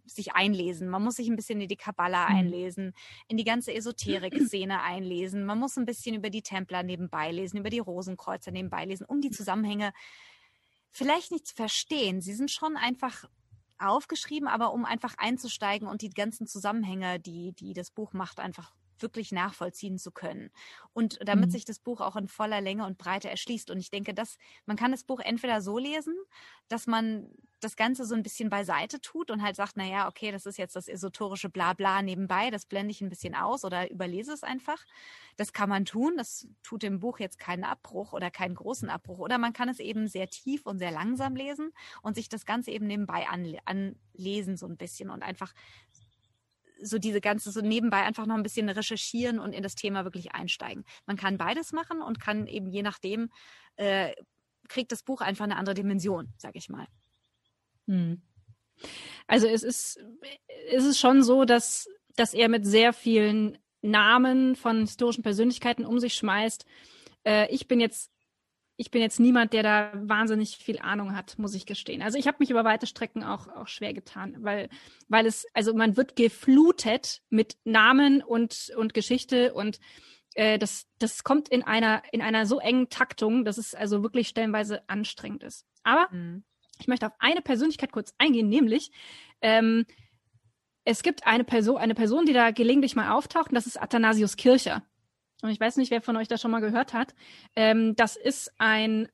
sich einlesen. Man muss sich ein bisschen in die Kabbala mhm. einlesen, in die ganze Esoterik-Szene einlesen. Man muss ein bisschen über die Templer nebenbei lesen, über die Rosenkreuzer nebenbei lesen, um die Zusammenhänge vielleicht nicht zu verstehen. Sie sind schon einfach aufgeschrieben, aber um einfach einzusteigen und die ganzen Zusammenhänge, die, die das Buch macht, einfach wirklich nachvollziehen zu können. Und damit mhm. sich das Buch auch in voller Länge und Breite erschließt. Und ich denke, dass man kann das Buch entweder so lesen, dass man das Ganze so ein bisschen beiseite tut und halt sagt, na ja, okay, das ist jetzt das esoterische Blabla nebenbei, das blende ich ein bisschen aus oder überlese es einfach. Das kann man tun, das tut dem Buch jetzt keinen Abbruch oder keinen großen Abbruch. Oder man kann es eben sehr tief und sehr langsam lesen und sich das Ganze eben nebenbei anlesen so ein bisschen und einfach so diese ganze, so nebenbei einfach noch ein bisschen recherchieren und in das Thema wirklich einsteigen. Man kann beides machen und kann eben je nachdem, äh, kriegt das Buch einfach eine andere Dimension, sag ich mal. Hm. Also es ist, es ist schon so, dass, dass er mit sehr vielen Namen von historischen Persönlichkeiten um sich schmeißt. Äh, ich bin jetzt ich bin jetzt niemand, der da wahnsinnig viel Ahnung hat, muss ich gestehen. Also ich habe mich über weite Strecken auch, auch schwer getan, weil, weil es, also man wird geflutet mit Namen und, und Geschichte und äh, das, das kommt in einer, in einer so engen Taktung, dass es also wirklich stellenweise anstrengend ist. Aber mhm. ich möchte auf eine Persönlichkeit kurz eingehen, nämlich ähm, es gibt eine Person, eine Person, die da gelegentlich mal auftaucht, und das ist Athanasius Kircher und ich weiß nicht, wer von euch das schon mal gehört hat, ähm, das ist ein,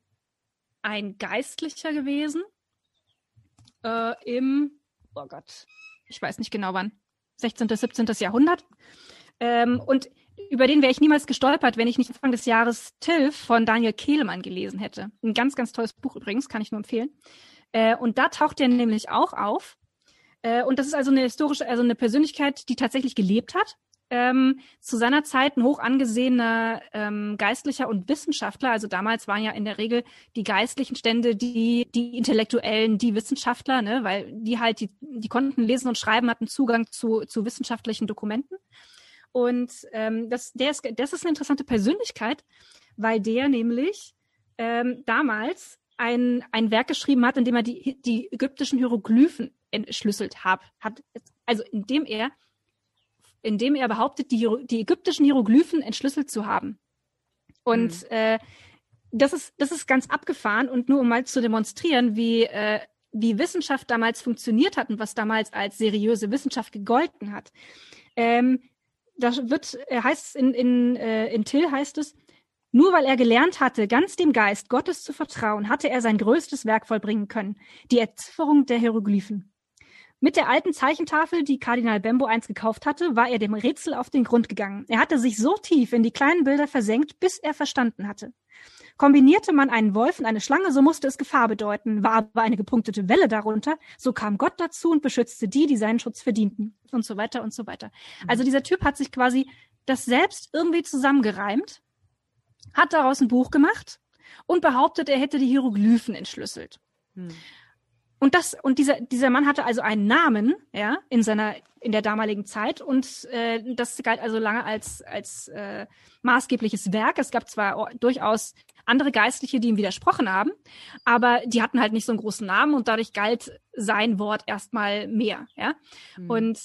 ein Geistlicher gewesen äh, im, oh Gott, ich weiß nicht genau wann, 16., 17. Jahrhundert. Ähm, und über den wäre ich niemals gestolpert, wenn ich nicht Anfang des Jahres Tilf von Daniel Kehlmann gelesen hätte. Ein ganz, ganz tolles Buch übrigens, kann ich nur empfehlen. Äh, und da taucht er nämlich auch auf. Äh, und das ist also eine historische, also eine Persönlichkeit, die tatsächlich gelebt hat ähm, zu seiner Zeit ein hoch angesehener ähm, Geistlicher und Wissenschaftler. Also damals waren ja in der Regel die geistlichen Stände die, die Intellektuellen, die Wissenschaftler, ne? weil die halt, die, die konnten lesen und schreiben, hatten Zugang zu, zu wissenschaftlichen Dokumenten. Und ähm, das, der ist, das ist eine interessante Persönlichkeit, weil der nämlich ähm, damals ein, ein Werk geschrieben hat, in dem er die, die ägyptischen Hieroglyphen entschlüsselt hat, hat. Also indem er indem er behauptet, die, die ägyptischen Hieroglyphen entschlüsselt zu haben. Und mhm. äh, das ist das ist ganz abgefahren und nur um mal zu demonstrieren, wie äh, wie Wissenschaft damals funktioniert hat und was damals als seriöse Wissenschaft gegolten hat. Ähm, da wird äh, heißt in in äh, in Till heißt es nur weil er gelernt hatte, ganz dem Geist Gottes zu vertrauen, hatte er sein größtes Werk vollbringen können, die Erzifferung der Hieroglyphen. Mit der alten Zeichentafel, die Kardinal Bembo einst gekauft hatte, war er dem Rätsel auf den Grund gegangen. Er hatte sich so tief in die kleinen Bilder versenkt, bis er verstanden hatte. Kombinierte man einen Wolf und eine Schlange, so musste es Gefahr bedeuten. War aber eine gepunktete Welle darunter, so kam Gott dazu und beschützte die, die seinen Schutz verdienten. Und so weiter und so weiter. Mhm. Also dieser Typ hat sich quasi das selbst irgendwie zusammengereimt, hat daraus ein Buch gemacht und behauptet, er hätte die Hieroglyphen entschlüsselt. Hm. Und das und dieser dieser Mann hatte also einen Namen, ja, in seiner in der damaligen Zeit und äh, das galt also lange als als äh, maßgebliches Werk. Es gab zwar durchaus andere Geistliche, die ihm widersprochen haben, aber die hatten halt nicht so einen großen Namen und dadurch galt sein Wort erstmal mehr, ja. Mhm. Und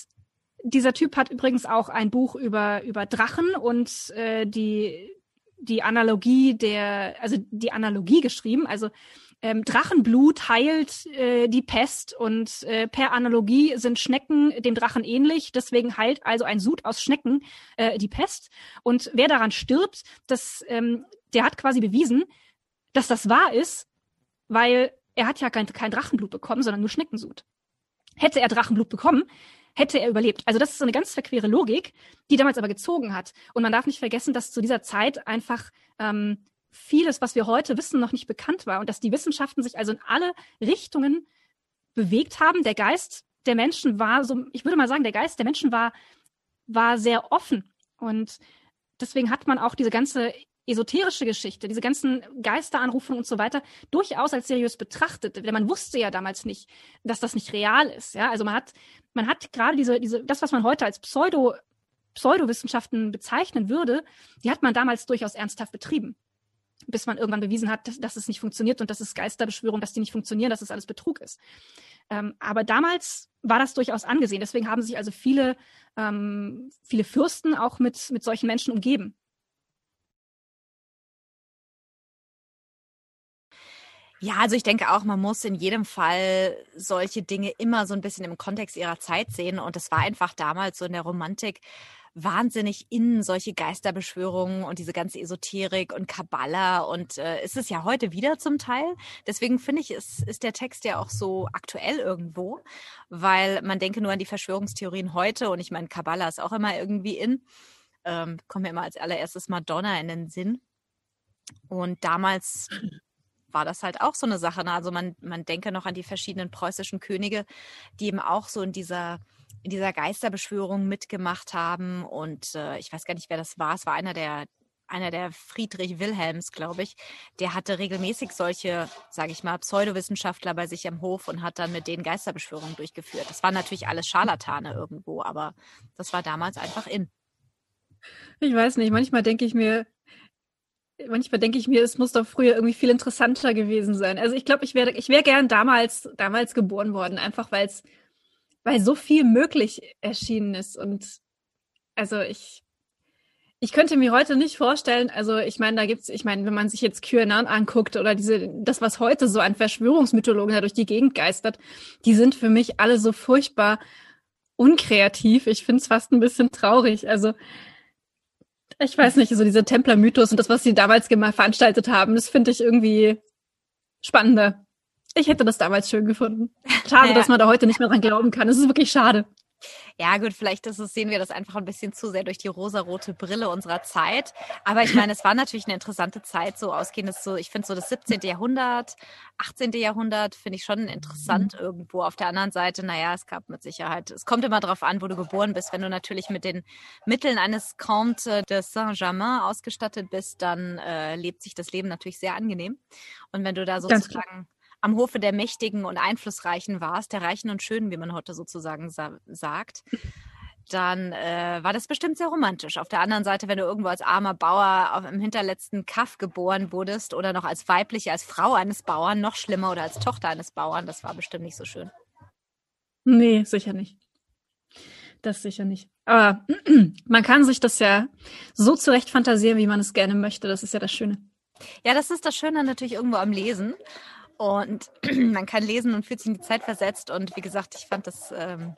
dieser Typ hat übrigens auch ein Buch über über Drachen und äh, die die Analogie der also die Analogie geschrieben, also ähm, Drachenblut heilt äh, die Pest und äh, per Analogie sind Schnecken dem Drachen ähnlich. Deswegen heilt also ein Sud aus Schnecken äh, die Pest. Und wer daran stirbt, das, ähm, der hat quasi bewiesen, dass das wahr ist, weil er hat ja kein, kein Drachenblut bekommen, sondern nur Schneckensud. Hätte er Drachenblut bekommen, hätte er überlebt. Also das ist so eine ganz verquere Logik, die damals aber gezogen hat. Und man darf nicht vergessen, dass zu dieser Zeit einfach ähm, vieles, was wir heute wissen, noch nicht bekannt war und dass die Wissenschaften sich also in alle Richtungen bewegt haben. Der Geist der Menschen war so, ich würde mal sagen, der Geist der Menschen war, war sehr offen. Und deswegen hat man auch diese ganze esoterische Geschichte, diese ganzen Geisteranrufe und so weiter, durchaus als seriös betrachtet. Denn man wusste ja damals nicht, dass das nicht real ist. Ja, also man hat, man hat gerade diese, diese, das, was man heute als Pseudo, Pseudowissenschaften bezeichnen würde, die hat man damals durchaus ernsthaft betrieben. Bis man irgendwann bewiesen hat, dass, dass es nicht funktioniert und dass es Geisterbeschwörung, dass die nicht funktionieren, dass es alles Betrug ist. Ähm, aber damals war das durchaus angesehen. Deswegen haben sich also viele, ähm, viele Fürsten auch mit, mit solchen Menschen umgeben. Ja, also ich denke auch, man muss in jedem Fall solche Dinge immer so ein bisschen im Kontext ihrer Zeit sehen. Und es war einfach damals so in der Romantik wahnsinnig in solche Geisterbeschwörungen und diese ganze Esoterik und Kabbala und äh, ist es ja heute wieder zum Teil. Deswegen finde ich, ist, ist der Text ja auch so aktuell irgendwo, weil man denke nur an die Verschwörungstheorien heute und ich meine, Kabbala ist auch immer irgendwie in. Ähm, kommt mir immer als allererstes Madonna in den Sinn. Und damals war das halt auch so eine Sache. Ne? Also man, man denke noch an die verschiedenen preußischen Könige, die eben auch so in dieser in dieser Geisterbeschwörung mitgemacht haben. Und äh, ich weiß gar nicht, wer das war. Es war einer der einer der Friedrich Wilhelms, glaube ich, der hatte regelmäßig solche, sage ich mal, Pseudowissenschaftler bei sich am Hof und hat dann mit denen Geisterbeschwörungen durchgeführt. Das waren natürlich alles Scharlatane irgendwo, aber das war damals einfach in. Ich weiß nicht, manchmal denke ich mir, manchmal denke ich mir, es muss doch früher irgendwie viel interessanter gewesen sein. Also ich glaube, ich wäre ich wäre gern damals damals geboren worden, einfach weil es weil so viel möglich erschienen ist und also ich ich könnte mir heute nicht vorstellen, also ich meine, da gibt's, ich meine, wenn man sich jetzt QAnon anguckt oder diese, das, was heute so an Verschwörungsmythologen da durch die Gegend geistert, die sind für mich alle so furchtbar unkreativ. Ich finde es fast ein bisschen traurig. Also ich weiß nicht, so dieser Templer-Mythos und das, was sie damals veranstaltet haben, das finde ich irgendwie spannender. Ich hätte das damals schön gefunden. Schade, ja. dass man da heute nicht mehr dran glauben kann. Es ist wirklich schade. Ja, gut, vielleicht ist es, sehen wir das einfach ein bisschen zu sehr durch die rosarote Brille unserer Zeit. Aber ich meine, es war natürlich eine interessante Zeit, so ausgehend so, ich finde so das 17. Jahrhundert, 18. Jahrhundert finde ich schon interessant mhm. irgendwo. Auf der anderen Seite, naja, es gab mit Sicherheit, es kommt immer darauf an, wo du geboren bist. Wenn du natürlich mit den Mitteln eines Comte de Saint-Germain ausgestattet bist, dann äh, lebt sich das Leben natürlich sehr angenehm. Und wenn du da sozusagen am Hofe der Mächtigen und Einflussreichen warst, der Reichen und Schönen, wie man heute sozusagen sa sagt, <laughs> dann äh, war das bestimmt sehr romantisch. Auf der anderen Seite, wenn du irgendwo als armer Bauer auf, im hinterletzten Kaff geboren wurdest oder noch als weibliche, als Frau eines Bauern, noch schlimmer oder als Tochter eines Bauern, das war bestimmt nicht so schön. Nee, sicher nicht. Das sicher nicht. Aber <clears throat> man kann sich das ja so zurecht fantasieren, wie man es gerne möchte. Das ist ja das Schöne. Ja, das ist das Schöne natürlich irgendwo am Lesen. Und <clears throat> man kann lesen und fühlt sich in die Zeit versetzt. Und wie gesagt, ich fand das, ähm,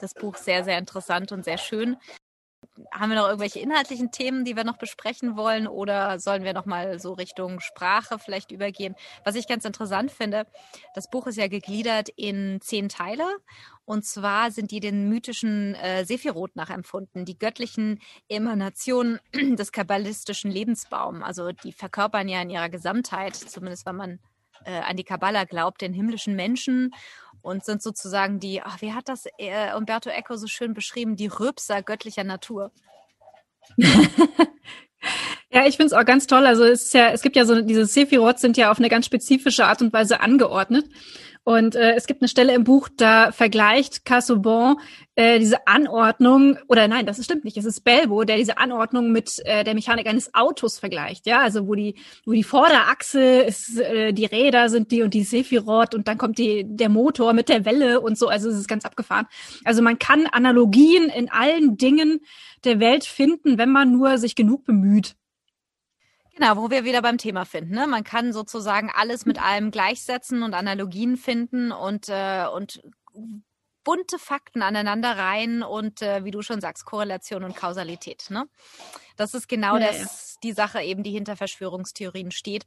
das Buch sehr, sehr interessant und sehr schön. Haben wir noch irgendwelche inhaltlichen Themen, die wir noch besprechen wollen oder sollen wir noch mal so Richtung Sprache vielleicht übergehen? Was ich ganz interessant finde, das Buch ist ja gegliedert in zehn Teile und zwar sind die den mythischen äh, Sephiroth nachempfunden, die göttlichen Emanationen <clears throat> des kabbalistischen Lebensbaums. Also die verkörpern ja in ihrer Gesamtheit, zumindest wenn man äh, an die Kabbala glaubt, den himmlischen Menschen und sind sozusagen die, ach, wie hat das äh, Umberto Eco so schön beschrieben, die Rübser göttlicher Natur. <laughs> Ja, ich finde es auch ganz toll. Also es ist ja, es gibt ja so diese Sephiroth sind ja auf eine ganz spezifische Art und Weise angeordnet. Und äh, es gibt eine Stelle im Buch, da vergleicht Casaubon äh, diese Anordnung, oder nein, das stimmt nicht, es ist Belbo, der diese Anordnung mit äh, der Mechanik eines Autos vergleicht, ja, also wo die, wo die Vorderachse ist, äh, die Räder sind die und die Sephiroth und dann kommt die, der Motor mit der Welle und so, also es ist ganz abgefahren. Also man kann Analogien in allen Dingen der Welt finden, wenn man nur sich genug bemüht. Genau, wo wir wieder beim Thema finden. Ne? Man kann sozusagen alles mit allem gleichsetzen und Analogien finden und, äh, und bunte Fakten aneinander rein und äh, wie du schon sagst, Korrelation und Kausalität. Ne? Das ist genau ja, das, ja. die Sache eben, die hinter Verschwörungstheorien steht.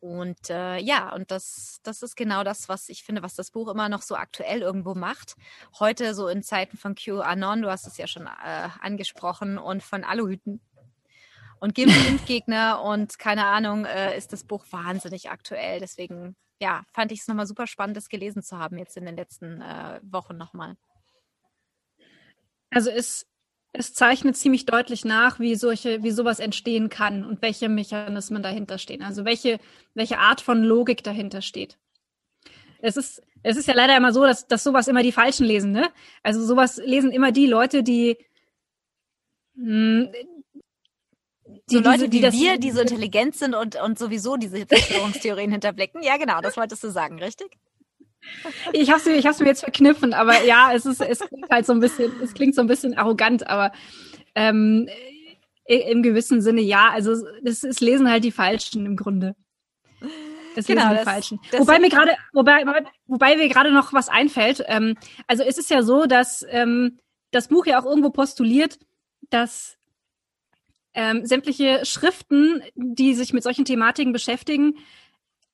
Und äh, ja, und das, das ist genau das, was ich finde, was das Buch immer noch so aktuell irgendwo macht. Heute so in Zeiten von QAnon, du hast es ja schon äh, angesprochen, und von Aluhüten und Impfgegner und keine Ahnung, äh, ist das Buch wahnsinnig aktuell. Deswegen, ja, fand ich es nochmal super spannend, das gelesen zu haben jetzt in den letzten äh, Wochen nochmal. Also es, es zeichnet ziemlich deutlich nach, wie solche, wie sowas entstehen kann und welche Mechanismen dahinter stehen. Also welche, welche Art von Logik dahinter steht. Es ist, es ist ja leider immer so, dass, dass sowas immer die Falschen lesen, ne? Also sowas lesen immer die Leute, die, hm, die, so Leute die, wie wir, <laughs> die so intelligent sind und, und sowieso diese Verschwörungstheorien <laughs> hinterblicken. Ja, genau, das wolltest du sagen, richtig? Ich habe ich hab's mir jetzt verkniffen, aber ja, es ist, es klingt halt so ein bisschen, es klingt so ein bisschen arrogant, aber ähm, im gewissen Sinne ja. Also es, es lesen halt die Falschen im Grunde. Es genau, lesen die das, Falschen. Das wobei mir gerade, wobei, wobei mir gerade noch was einfällt. Ähm, also es ist ja so, dass ähm, das Buch ja auch irgendwo postuliert, dass ähm, sämtliche Schriften, die sich mit solchen Thematiken beschäftigen,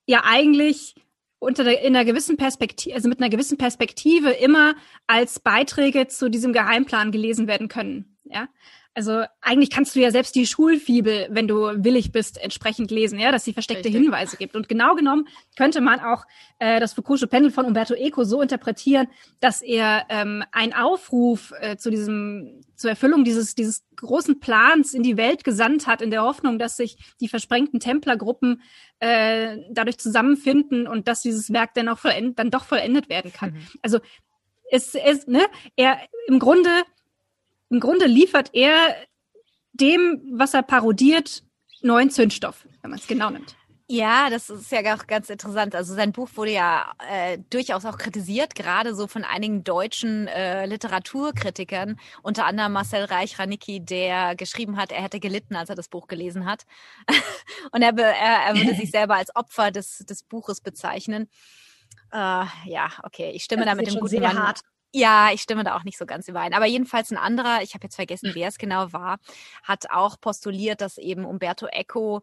ja eigentlich unter der, in einer gewissen Perspektive, also mit einer gewissen Perspektive immer als Beiträge zu diesem Geheimplan gelesen werden können. Ja, also eigentlich kannst du ja selbst die Schulfibel, wenn du willig bist, entsprechend lesen, ja, dass sie versteckte Richtig. Hinweise gibt. Und genau genommen könnte man auch äh, das Foucault'sche Pendel von Umberto Eco so interpretieren, dass er ähm, einen Aufruf äh, zu diesem zur Erfüllung dieses dieses großen Plans in die Welt gesandt hat, in der Hoffnung, dass sich die versprengten Templergruppen äh, dadurch zusammenfinden und dass dieses Werk dann auch vollendet, dann doch vollendet werden kann. Mhm. Also es ist, ne, er im Grunde im Grunde liefert er dem, was er parodiert, neuen Zündstoff, wenn man es genau nimmt. Ja, das ist ja auch ganz interessant. Also sein Buch wurde ja äh, durchaus auch kritisiert, gerade so von einigen deutschen äh, Literaturkritikern, unter anderem Marcel Reich-Ranicki, der geschrieben hat, er hätte gelitten, als er das Buch gelesen hat. <laughs> Und er, er, er würde sich selber als Opfer des, des Buches bezeichnen. Äh, ja, okay, ich stimme das da mit dem guten Mann. Hart. Ja, ich stimme da auch nicht so ganz überein. Aber jedenfalls ein anderer, ich habe jetzt vergessen, wer es genau war, hat auch postuliert, dass eben Umberto Eco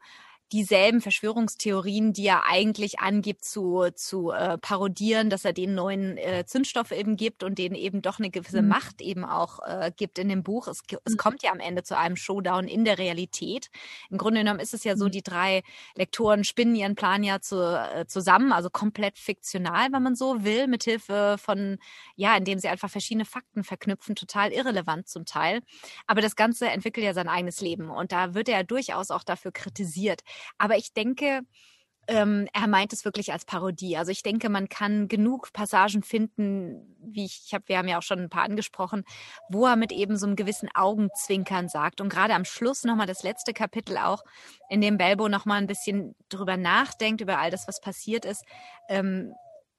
dieselben Verschwörungstheorien, die er eigentlich angibt zu, zu äh, parodieren, dass er den neuen äh, Zündstoff eben gibt und denen eben doch eine gewisse mhm. Macht eben auch äh, gibt in dem Buch. Es, es mhm. kommt ja am Ende zu einem Showdown in der Realität. Im Grunde genommen ist es ja so, mhm. die drei Lektoren spinnen ihren Plan ja zu, äh, zusammen, also komplett fiktional, wenn man so will, mithilfe von, ja, indem sie einfach verschiedene Fakten verknüpfen, total irrelevant zum Teil. Aber das Ganze entwickelt ja sein eigenes Leben und da wird er durchaus auch dafür kritisiert. Aber ich denke, ähm, er meint es wirklich als Parodie. Also ich denke, man kann genug Passagen finden, wie ich, ich habe, wir haben ja auch schon ein paar angesprochen, wo er mit eben so einem gewissen Augenzwinkern sagt. Und gerade am Schluss nochmal das letzte Kapitel auch, in dem Belbo nochmal ein bisschen drüber nachdenkt, über all das, was passiert ist. Ähm,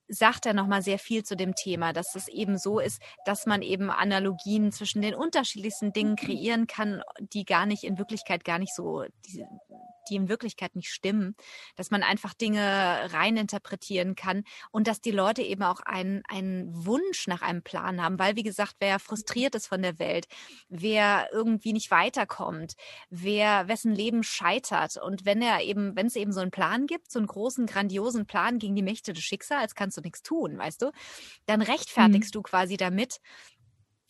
sagt er nochmal sehr viel zu dem Thema, dass es eben so ist, dass man eben Analogien zwischen den unterschiedlichsten Dingen kreieren kann, die gar nicht in Wirklichkeit gar nicht so, die, die in Wirklichkeit nicht stimmen, dass man einfach Dinge reininterpretieren kann und dass die Leute eben auch einen, einen Wunsch nach einem Plan haben, weil wie gesagt, wer frustriert ist von der Welt, wer irgendwie nicht weiterkommt, wer wessen Leben scheitert. Und wenn er eben, wenn es eben so einen Plan gibt, so einen großen, grandiosen Plan gegen die Mächte des Schicksals, kannst du nichts tun, weißt du, dann rechtfertigst mhm. du quasi damit,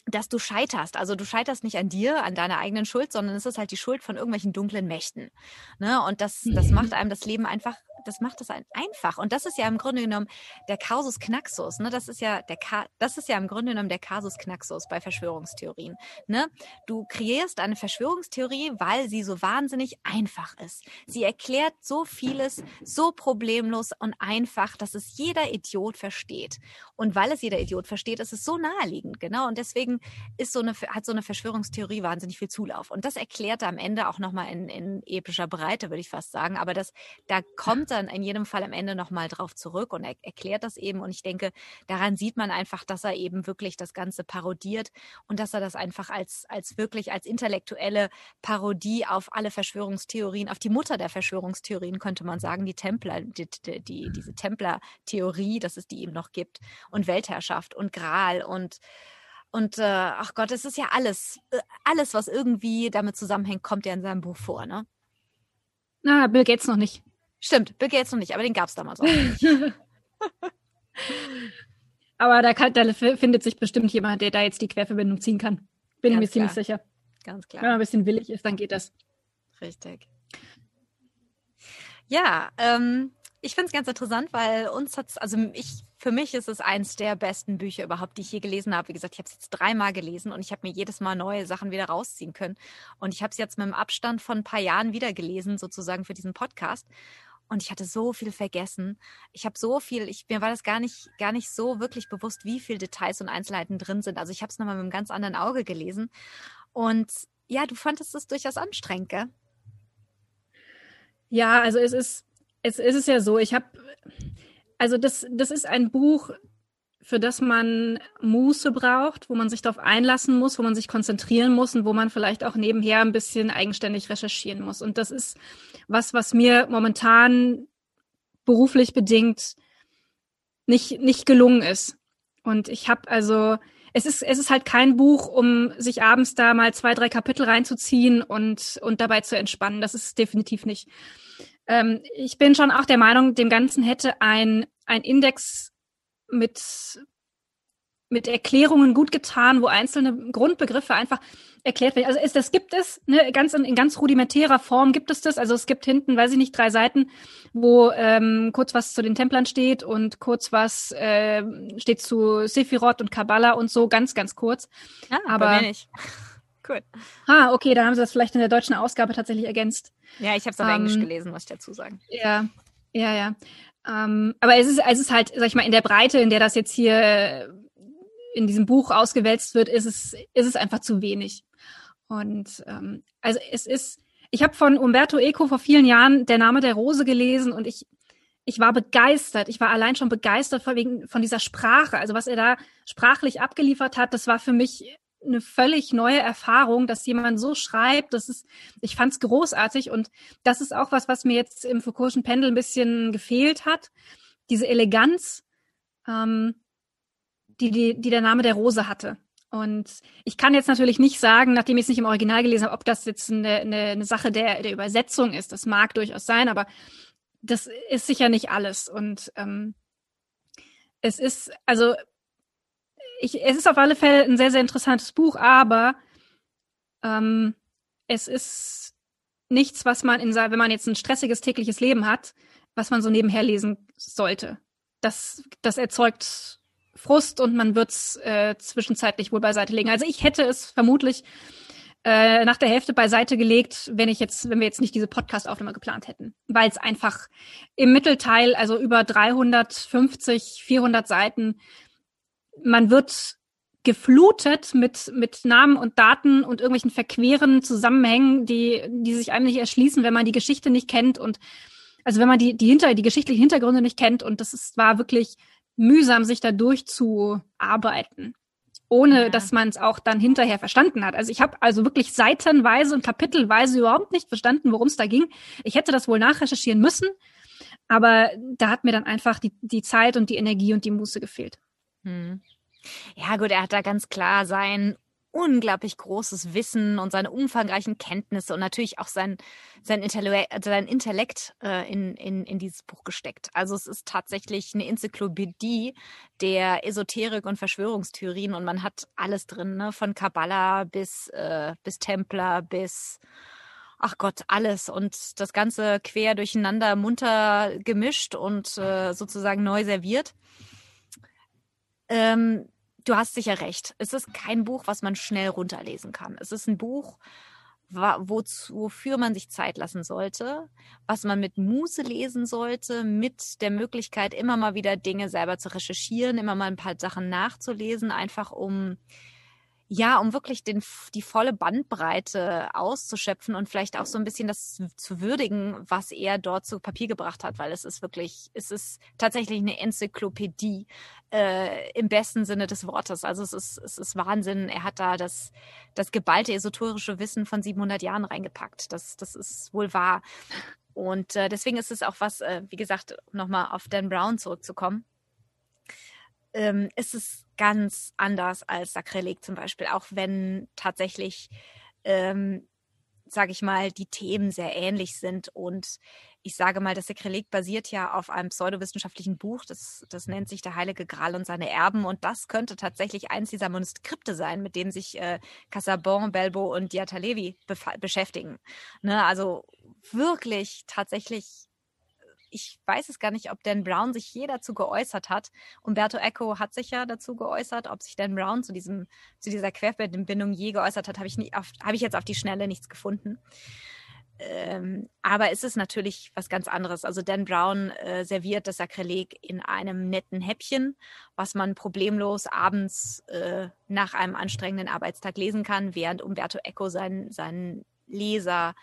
dass du scheiterst. Also du scheiterst nicht an dir, an deiner eigenen Schuld, sondern es ist halt die Schuld von irgendwelchen dunklen Mächten. Ne? Und das, das mhm. macht einem das Leben einfach das macht es einfach. Und das ist ja im Grunde genommen der Kausus Knaxus. Ne? Das ist ja der Ka das ist ja im Grunde genommen der Kasus Knaxus bei Verschwörungstheorien. Ne? Du kreierst eine Verschwörungstheorie, weil sie so wahnsinnig einfach ist. Sie erklärt so vieles so problemlos und einfach, dass es jeder Idiot versteht. Und weil es jeder Idiot versteht, ist es so naheliegend, genau. Und deswegen ist so eine, hat so eine Verschwörungstheorie wahnsinnig viel Zulauf. Und das erklärt am Ende auch nochmal in, in epischer Breite, würde ich fast sagen. Aber das, da kommt dann in jedem Fall am Ende nochmal drauf zurück und er erklärt das eben. Und ich denke, daran sieht man einfach, dass er eben wirklich das Ganze parodiert und dass er das einfach als, als wirklich als intellektuelle Parodie auf alle Verschwörungstheorien, auf die Mutter der Verschwörungstheorien, könnte man sagen, die Templer, die, die diese Templer-Theorie, dass es die eben noch gibt und Weltherrschaft und Gral und und äh, ach Gott, es ist ja alles, äh, alles, was irgendwie damit zusammenhängt, kommt ja in seinem Buch vor, ne? Na, Bill Gates noch nicht. Stimmt, Bill Gates noch nicht, aber den gab es damals auch nicht. <laughs> aber da, kann, da, findet sich bestimmt jemand, der da jetzt die Querverbindung ziehen kann. Bin ich mir ziemlich sicher. Ganz klar. Wenn man ein bisschen willig ist, dann geht das. Richtig. Ja, ähm, ich finde es ganz interessant, weil uns hat's, also ich, für mich ist es eins der besten Bücher überhaupt, die ich je gelesen habe. Wie gesagt, ich habe es jetzt dreimal gelesen und ich habe mir jedes Mal neue Sachen wieder rausziehen können. Und ich habe es jetzt mit dem Abstand von ein paar Jahren wieder gelesen, sozusagen für diesen Podcast. Und ich hatte so viel vergessen. Ich habe so viel, ich, mir war das gar nicht, gar nicht so wirklich bewusst, wie viel Details und Einzelheiten drin sind. Also ich habe es nochmal mit einem ganz anderen Auge gelesen. Und ja, du fandest es durchaus anstrengend, gell? Ja, also es ist es, ist ja so, ich habe, also das, das ist ein Buch, für das man Muße braucht, wo man sich darauf einlassen muss, wo man sich konzentrieren muss und wo man vielleicht auch nebenher ein bisschen eigenständig recherchieren muss. Und das ist was, was mir momentan beruflich bedingt nicht, nicht gelungen ist. Und ich habe also, es ist, es ist halt kein Buch, um sich abends da mal zwei, drei Kapitel reinzuziehen und, und dabei zu entspannen. Das ist definitiv nicht. Ähm, ich bin schon auch der Meinung, dem Ganzen hätte ein, ein Index mit, mit Erklärungen gut getan, wo einzelne Grundbegriffe einfach erklärt werden. Also es, das gibt es, ne, ganz in, in ganz rudimentärer Form gibt es das. Also es gibt hinten, weiß ich nicht, drei Seiten, wo ähm, kurz was zu den Templern steht und kurz was äh, steht zu Sephiroth und Kabbalah und so, ganz, ganz kurz. Ah, aber nicht. <laughs> Cool. Ah, okay, da haben sie das vielleicht in der deutschen Ausgabe tatsächlich ergänzt. Ja, ich habe es auf ähm, Englisch gelesen, muss ich dazu sagen. Ja, ja, ja. Ähm, aber es ist, es ist halt, sag ich mal, in der Breite, in der das jetzt hier in diesem Buch ausgewälzt wird, ist es, ist es einfach zu wenig. Und ähm, also es ist, ich habe von Umberto Eco vor vielen Jahren Der Name der Rose gelesen und ich, ich war begeistert. Ich war allein schon begeistert von, wegen, von dieser Sprache. Also was er da sprachlich abgeliefert hat, das war für mich eine völlig neue Erfahrung, dass jemand so schreibt. Das ist, ich fand es großartig und das ist auch was, was mir jetzt im Foucault'schen Pendel ein bisschen gefehlt hat. Diese Eleganz, ähm, die, die, die der Name der Rose hatte. Und ich kann jetzt natürlich nicht sagen, nachdem ich es nicht im Original gelesen habe, ob das jetzt eine, eine, eine Sache der, der Übersetzung ist. Das mag durchaus sein, aber das ist sicher nicht alles. Und ähm, es ist, also ich, es ist auf alle Fälle ein sehr, sehr interessantes Buch, aber ähm, es ist nichts, was man in wenn man jetzt ein stressiges tägliches Leben hat, was man so nebenher lesen sollte. Das, das erzeugt Frust und man wird es äh, zwischenzeitlich wohl beiseite legen. Also ich hätte es vermutlich äh, nach der Hälfte beiseite gelegt, wenn ich jetzt, wenn wir jetzt nicht diese Podcast-Aufnahme geplant hätten, weil es einfach im Mittelteil, also über 350, 400 Seiten, man wird geflutet mit, mit Namen und Daten und irgendwelchen verqueren Zusammenhängen, die, die sich einem nicht erschließen, wenn man die Geschichte nicht kennt und also wenn man die, die hinter, die geschichtlichen Hintergründe nicht kennt und das ist, war wirklich mühsam, sich da durchzuarbeiten, ohne ja. dass man es auch dann hinterher verstanden hat. Also ich habe also wirklich seitenweise und kapitelweise überhaupt nicht verstanden, worum es da ging. Ich hätte das wohl nachrecherchieren müssen, aber da hat mir dann einfach die, die Zeit und die Energie und die Muße gefehlt. Hm. Ja, gut, er hat da ganz klar sein unglaublich großes Wissen und seine umfangreichen Kenntnisse und natürlich auch sein, sein Intellekt, sein Intellekt äh, in, in, in dieses Buch gesteckt. Also es ist tatsächlich eine Enzyklopädie der Esoterik und Verschwörungstheorien und man hat alles drin, ne? von Kabbalah bis, äh, bis Templer bis ach Gott, alles und das Ganze quer durcheinander munter gemischt und äh, sozusagen neu serviert. Ähm, du hast sicher recht. Es ist kein Buch, was man schnell runterlesen kann. Es ist ein Buch, wozu, wofür man sich Zeit lassen sollte, was man mit Muße lesen sollte, mit der Möglichkeit, immer mal wieder Dinge selber zu recherchieren, immer mal ein paar Sachen nachzulesen, einfach um ja, um wirklich den, die volle Bandbreite auszuschöpfen und vielleicht auch so ein bisschen das zu würdigen, was er dort zu Papier gebracht hat, weil es ist wirklich, es ist tatsächlich eine Enzyklopädie äh, im besten Sinne des Wortes. Also es ist, es ist Wahnsinn. Er hat da das, das geballte esoterische Wissen von 700 Jahren reingepackt. Das, das ist wohl wahr. Und äh, deswegen ist es auch was, äh, wie gesagt, nochmal auf Dan Brown zurückzukommen ähm, ist es ganz anders als Sakrileg zum Beispiel, auch wenn tatsächlich, ähm, sage ich mal, die Themen sehr ähnlich sind. Und ich sage mal, das Sakrileg basiert ja auf einem pseudowissenschaftlichen Buch, das, das nennt sich Der Heilige Gral und seine Erben. Und das könnte tatsächlich eins dieser Manuskripte sein, mit dem sich äh, Casabon, Belbo und Diatalevi beschäftigen. Ne, also wirklich tatsächlich ich weiß es gar nicht, ob Dan Brown sich je dazu geäußert hat. Umberto Eco hat sich ja dazu geäußert, ob sich Dan Brown zu diesem, zu dieser Querverbindung je geäußert hat, habe ich habe ich jetzt auf die Schnelle nichts gefunden. Ähm, aber es ist natürlich was ganz anderes. Also Dan Brown äh, serviert das Sakrileg in einem netten Häppchen, was man problemlos abends äh, nach einem anstrengenden Arbeitstag lesen kann, während Umberto Eco seinen, seinen Leser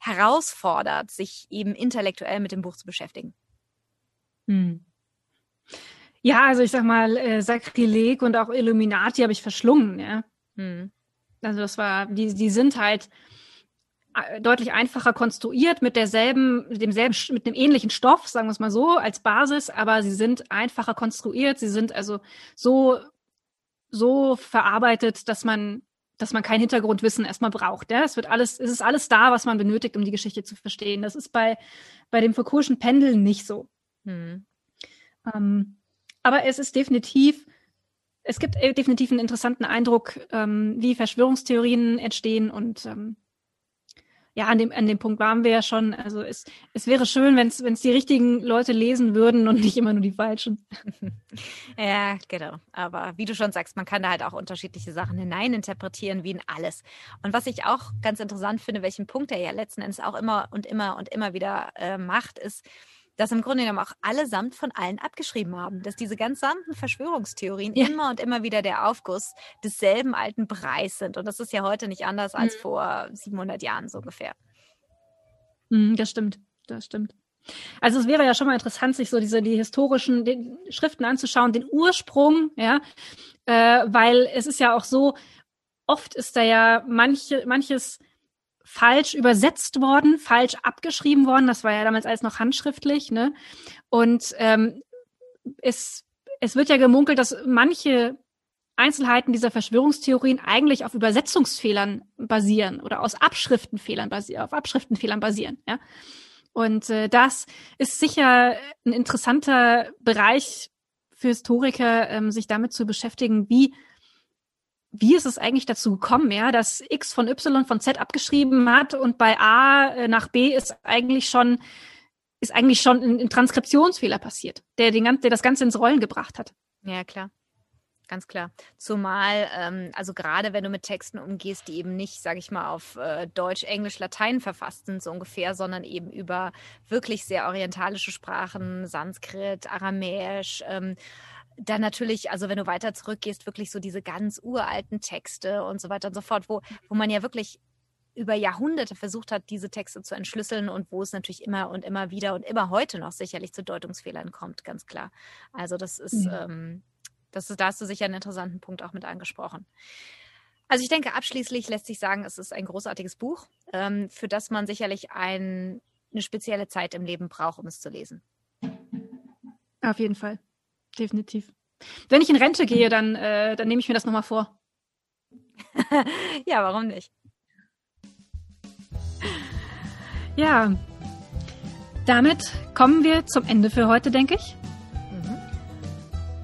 herausfordert, sich eben intellektuell mit dem Buch zu beschäftigen. Hm. Ja, also ich sag mal, äh, Sakrileg und auch Illuminati habe ich verschlungen, ja. Hm. Also das war, die, die sind halt äh, deutlich einfacher konstruiert mit derselben, mit demselben, mit dem ähnlichen Stoff, sagen wir es mal so, als Basis, aber sie sind einfacher konstruiert, sie sind also so, so verarbeitet, dass man dass man kein Hintergrundwissen erstmal braucht. Ja? Es wird alles, es ist alles da, was man benötigt, um die Geschichte zu verstehen. Das ist bei, bei dem Foucault'schen Pendel nicht so. Hm. Ähm, aber es ist definitiv, es gibt äh, definitiv einen interessanten Eindruck, ähm, wie Verschwörungstheorien entstehen und ähm, ja, an dem, an dem Punkt waren wir ja schon. Also es, es wäre schön, wenn es die richtigen Leute lesen würden und nicht immer nur die falschen. <laughs> Ja, genau. Aber wie du schon sagst, man kann da halt auch unterschiedliche Sachen hineininterpretieren, wie in alles. Und was ich auch ganz interessant finde, welchen Punkt er ja letzten Endes auch immer und immer und immer wieder äh, macht, ist, dass im Grunde genommen auch allesamt von allen abgeschrieben haben, dass diese ganzen Verschwörungstheorien ja. immer und immer wieder der Aufguss desselben alten Preis sind. Und das ist ja heute nicht anders als mhm. vor 700 Jahren so ungefähr. Mhm, das stimmt, das stimmt. Also es wäre ja schon mal interessant, sich so diese die historischen die Schriften anzuschauen, den Ursprung, ja, äh, weil es ist ja auch so, oft ist da ja manche, manches falsch übersetzt worden, falsch abgeschrieben worden. Das war ja damals alles noch handschriftlich. Ne? Und ähm, es, es wird ja gemunkelt, dass manche Einzelheiten dieser Verschwörungstheorien eigentlich auf Übersetzungsfehlern basieren oder aus Abschriftenfehlern basieren, auf Abschriftenfehlern basieren. Ja? Und äh, das ist sicher ein interessanter Bereich für Historiker, ähm, sich damit zu beschäftigen, wie wie ist es eigentlich dazu gekommen, ja, dass X von Y von Z abgeschrieben hat und bei A äh, nach B ist eigentlich schon ist eigentlich schon ein, ein Transkriptionsfehler passiert, der den der das Ganze ins Rollen gebracht hat. Ja klar, ganz klar. Zumal ähm, also gerade wenn du mit Texten umgehst, die eben nicht, sage ich mal, auf äh, Deutsch, Englisch, Latein verfasst sind so ungefähr, sondern eben über wirklich sehr orientalische Sprachen, Sanskrit, Aramäisch. Ähm, dann natürlich, also wenn du weiter zurückgehst, wirklich so diese ganz uralten Texte und so weiter und so fort, wo, wo man ja wirklich über Jahrhunderte versucht hat, diese Texte zu entschlüsseln und wo es natürlich immer und immer wieder und immer heute noch sicherlich zu Deutungsfehlern kommt, ganz klar. Also das ist, ja. ähm, das ist, da hast du sicher einen interessanten Punkt auch mit angesprochen. Also ich denke, abschließend lässt sich sagen, es ist ein großartiges Buch, ähm, für das man sicherlich ein, eine spezielle Zeit im Leben braucht, um es zu lesen. Auf jeden Fall definitiv. Wenn ich in Rente gehe, dann, äh, dann nehme ich mir das nochmal vor. <laughs> ja, warum nicht? Ja, damit kommen wir zum Ende für heute, denke ich. Mhm.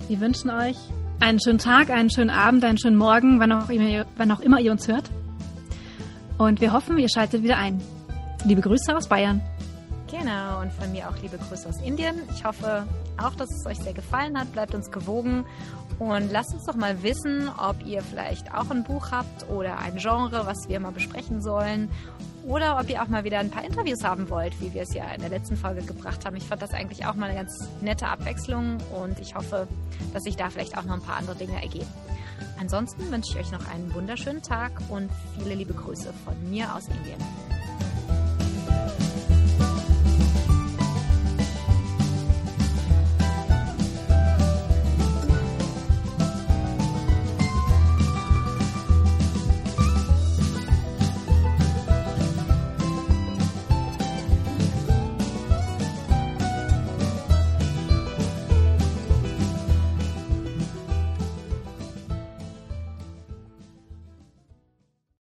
Wir wünschen euch einen schönen Tag, einen schönen Abend, einen schönen Morgen, wann auch immer, wann auch immer ihr uns hört. Und wir hoffen, ihr schaltet wieder ein. Liebe Grüße aus Bayern. Genau, und von mir auch liebe Grüße aus Indien. Ich hoffe auch, dass es euch sehr gefallen hat. Bleibt uns gewogen und lasst uns doch mal wissen, ob ihr vielleicht auch ein Buch habt oder ein Genre, was wir mal besprechen sollen. Oder ob ihr auch mal wieder ein paar Interviews haben wollt, wie wir es ja in der letzten Folge gebracht haben. Ich fand das eigentlich auch mal eine ganz nette Abwechslung und ich hoffe, dass sich da vielleicht auch noch ein paar andere Dinge ergeben. Ansonsten wünsche ich euch noch einen wunderschönen Tag und viele liebe Grüße von mir aus Indien.